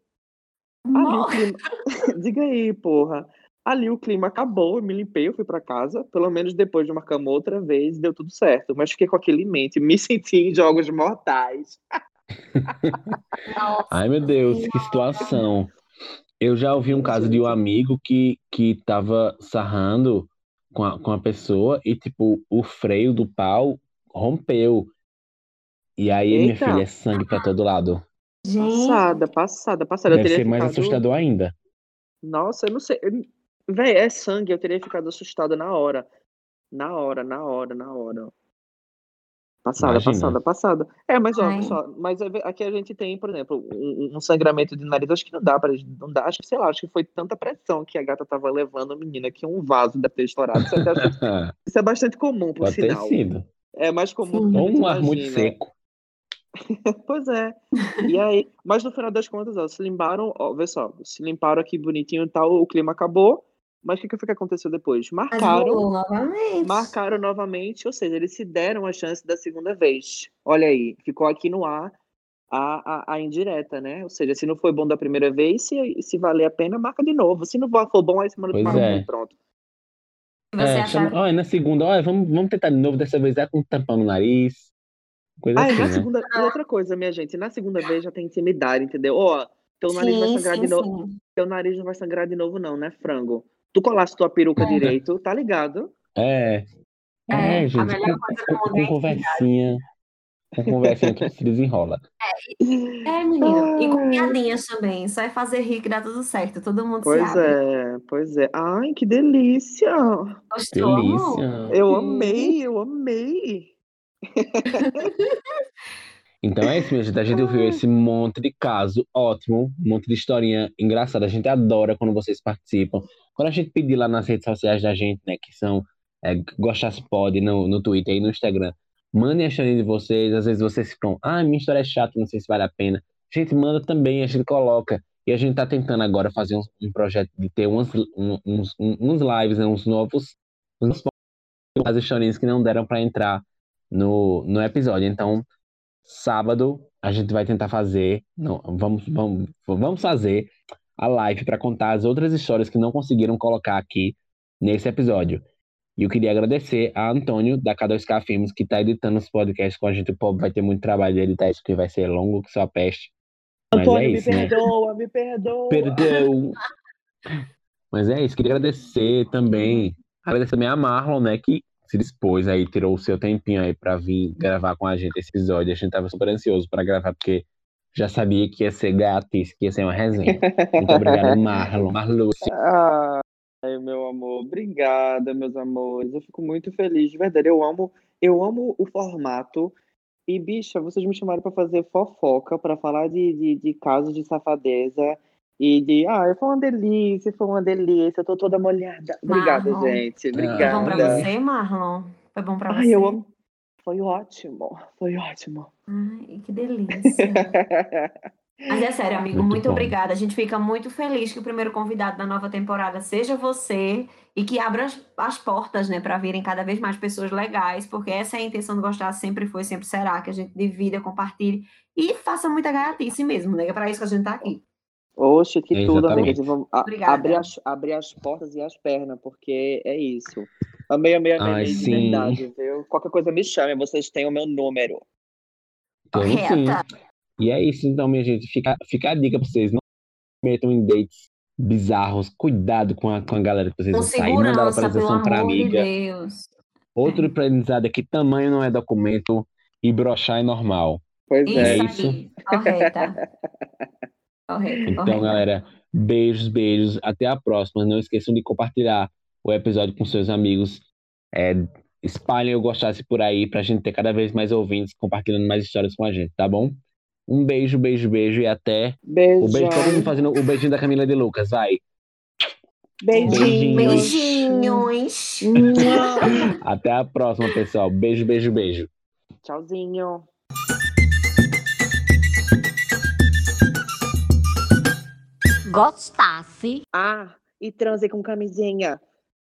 Ali o clima... Diga aí, porra. Ali o clima acabou, eu me limpei, eu fui pra casa. Pelo menos depois de marcamos outra vez, deu tudo certo. Mas fiquei com aquele em mente, me senti em jogos mortais. Ai, meu Deus, que situação. Eu já ouvi um caso de um amigo que, que tava sarrando com a, com a pessoa e, tipo, o freio do pau rompeu. E aí, minha Eita. filha, é sangue pra todo lado. Passada, passada, passada. Eu Deve teria ser mais ficado- assustador ainda. Nossa, eu não sei. Véi, é sangue, eu teria ficado assustada na hora. Na hora, na hora, na hora. Passada, Imagina. passada, passada. É, mas ó, só, mas é aqui a gente tem, por exemplo, um, um sangramento de nariz, acho que não dá para não dá, acho que sei lá, acho que foi tanta pressão que a gata tava levando a menina que um vaso deve ter estourado. Isso, até- isso é bastante comum, por Pode ter sinal. sido. É mais comum Sim. Ou um ar muito seco. Pois é. E aí, mas no final das contas, ó, se limparam, ó, vê só, se limparam aqui bonitinho e tal, o clima acabou. Mas o que, que foi que aconteceu depois? Marcaram, novamente. marcaram novamente, ou seja, eles se deram a chance da segunda vez. Olha aí, ficou aqui no ar a, a, a indireta, né? Ou seja, se não foi bom da primeira vez, se, se valer a pena, marca de novo. Se não for bom, aí semana Pois marca é. pronto. Se você É, chama... Olha, na segunda, olha, vamos, vamos tentar de novo, dessa vez é com um tampão no nariz. Coisa Ah, e assim, na né? segunda, e outra coisa, minha gente, na segunda vez já tem intimidade, entendeu? Ó, teu nariz vai Sim, sangrar sim, de novo. Teu nariz não vai sangrar de novo, não, né, frango? Tu colaste tua peruca É. direito, tá ligado? É. É, É, a gente, melhor com, coisa com- com é a conversinha. Com conversinha tudo se desenrola. É, menino. E com piadinhas também. Só é fazer rir que dá tudo certo. Todo mundo se Pois abre. é, pois é. Ai, que delícia! Gostou? Delícia. Eu amei, eu amei. Então é isso, minha gente. A gente ouviu esse monte de caso ótimo, um monte de historinha engraçada. A gente adora quando vocês participam. Quando a gente pedir lá nas redes sociais da gente, né, que são é, Gostasse Pod no, no Twitter e no Instagram, mandem a historinha de vocês. Às vezes vocês ficam, ah, minha história é chata, não sei se vale a pena. A gente manda também, a gente coloca. E a gente tá tentando agora fazer um, um projeto de ter uns, um- uns lives, né, uns novos, uns as historinhas que não deram para entrar no, no episódio. Então, sábado a gente vai tentar fazer, não, vamos, vamos, vamos fazer a live para contar as outras histórias que não conseguiram colocar aqui nesse episódio. E eu queria agradecer a Antônio da K2K Filmes que está editando os podcasts com a gente. O povo vai ter muito trabalho de editar isso, porque vai ser longo que só peste. Mas Antônio, é me isso, né? perdoa, me perdoa. Perdão. Mas é isso, queria agradecer também. Agradecer também a Marlon, né, que se dispôs aí, tirou o seu tempinho aí pra vir gravar com a gente esse episódio. A gente tava super ansioso pra gravar, porque já sabia que ia ser grátis, que ia ser uma resenha. Muito obrigado, Marlon. Marluce. Ai, meu amor, obrigada, meus amores. Eu fico muito feliz, de verdade. Eu amo, eu amo o formato. E, bicha, vocês me chamaram pra fazer fofoca, pra falar de, de, de casos de safadeza e de, ah, foi uma delícia, foi uma delícia, eu tô toda molhada. Obrigada, Marlon. gente. Foi bom pra Obrigada. você, Marlon? Foi bom pra Ai, você? eu amo. Foi ótimo, foi ótimo. Ai, que delícia. Mas é sério, amigo, Muito muito, obrigada. A gente fica muito feliz que o primeiro convidado da nova temporada seja você e que abra as, as portas, né, para virem cada vez mais pessoas legais, porque essa é a intenção do Gostar, sempre foi, sempre será, que a gente divida, compartilhe e faça muita gaiatice mesmo, né? É para isso que a gente tá aqui. Oxe, que tudo, amiga. De Vamos Obrigada. abrir, as, abrir as portas e as pernas, porque é isso. Amei, amei, amei, Ai, amei de sim. verdade, viu? Qualquer coisa me chame, vocês têm o meu número. Sim. Correta. E é isso, então, minha gente. Fica, fica a dica pra vocês. Não metam em dates bizarros. Cuidado com a, com a galera que vocês vão sair. Manda a localização pra de amiga. Deus. Outro aprendizado é que tamanho não é documento e brochar é normal. Pois Isso é. isso. aí. Correta. Correta, Então, correta. galera, Beijos, beijos. Até a próxima. Não esqueçam de compartilhar o episódio com seus amigos. É, espalhem o gostasse por aí pra gente ter cada vez mais ouvintes compartilhando mais histórias com a gente, tá bom? Um beijo, beijo, beijo e até. Beijo. O beijo, todo mundo fazendo o beijinho da Camila de Lucas, vai. Beijinho. Beijinhos. Até a próxima, pessoal. Beijo, beijo, beijo. Tchauzinho. Gostasse. Ah, e transei com camisinha.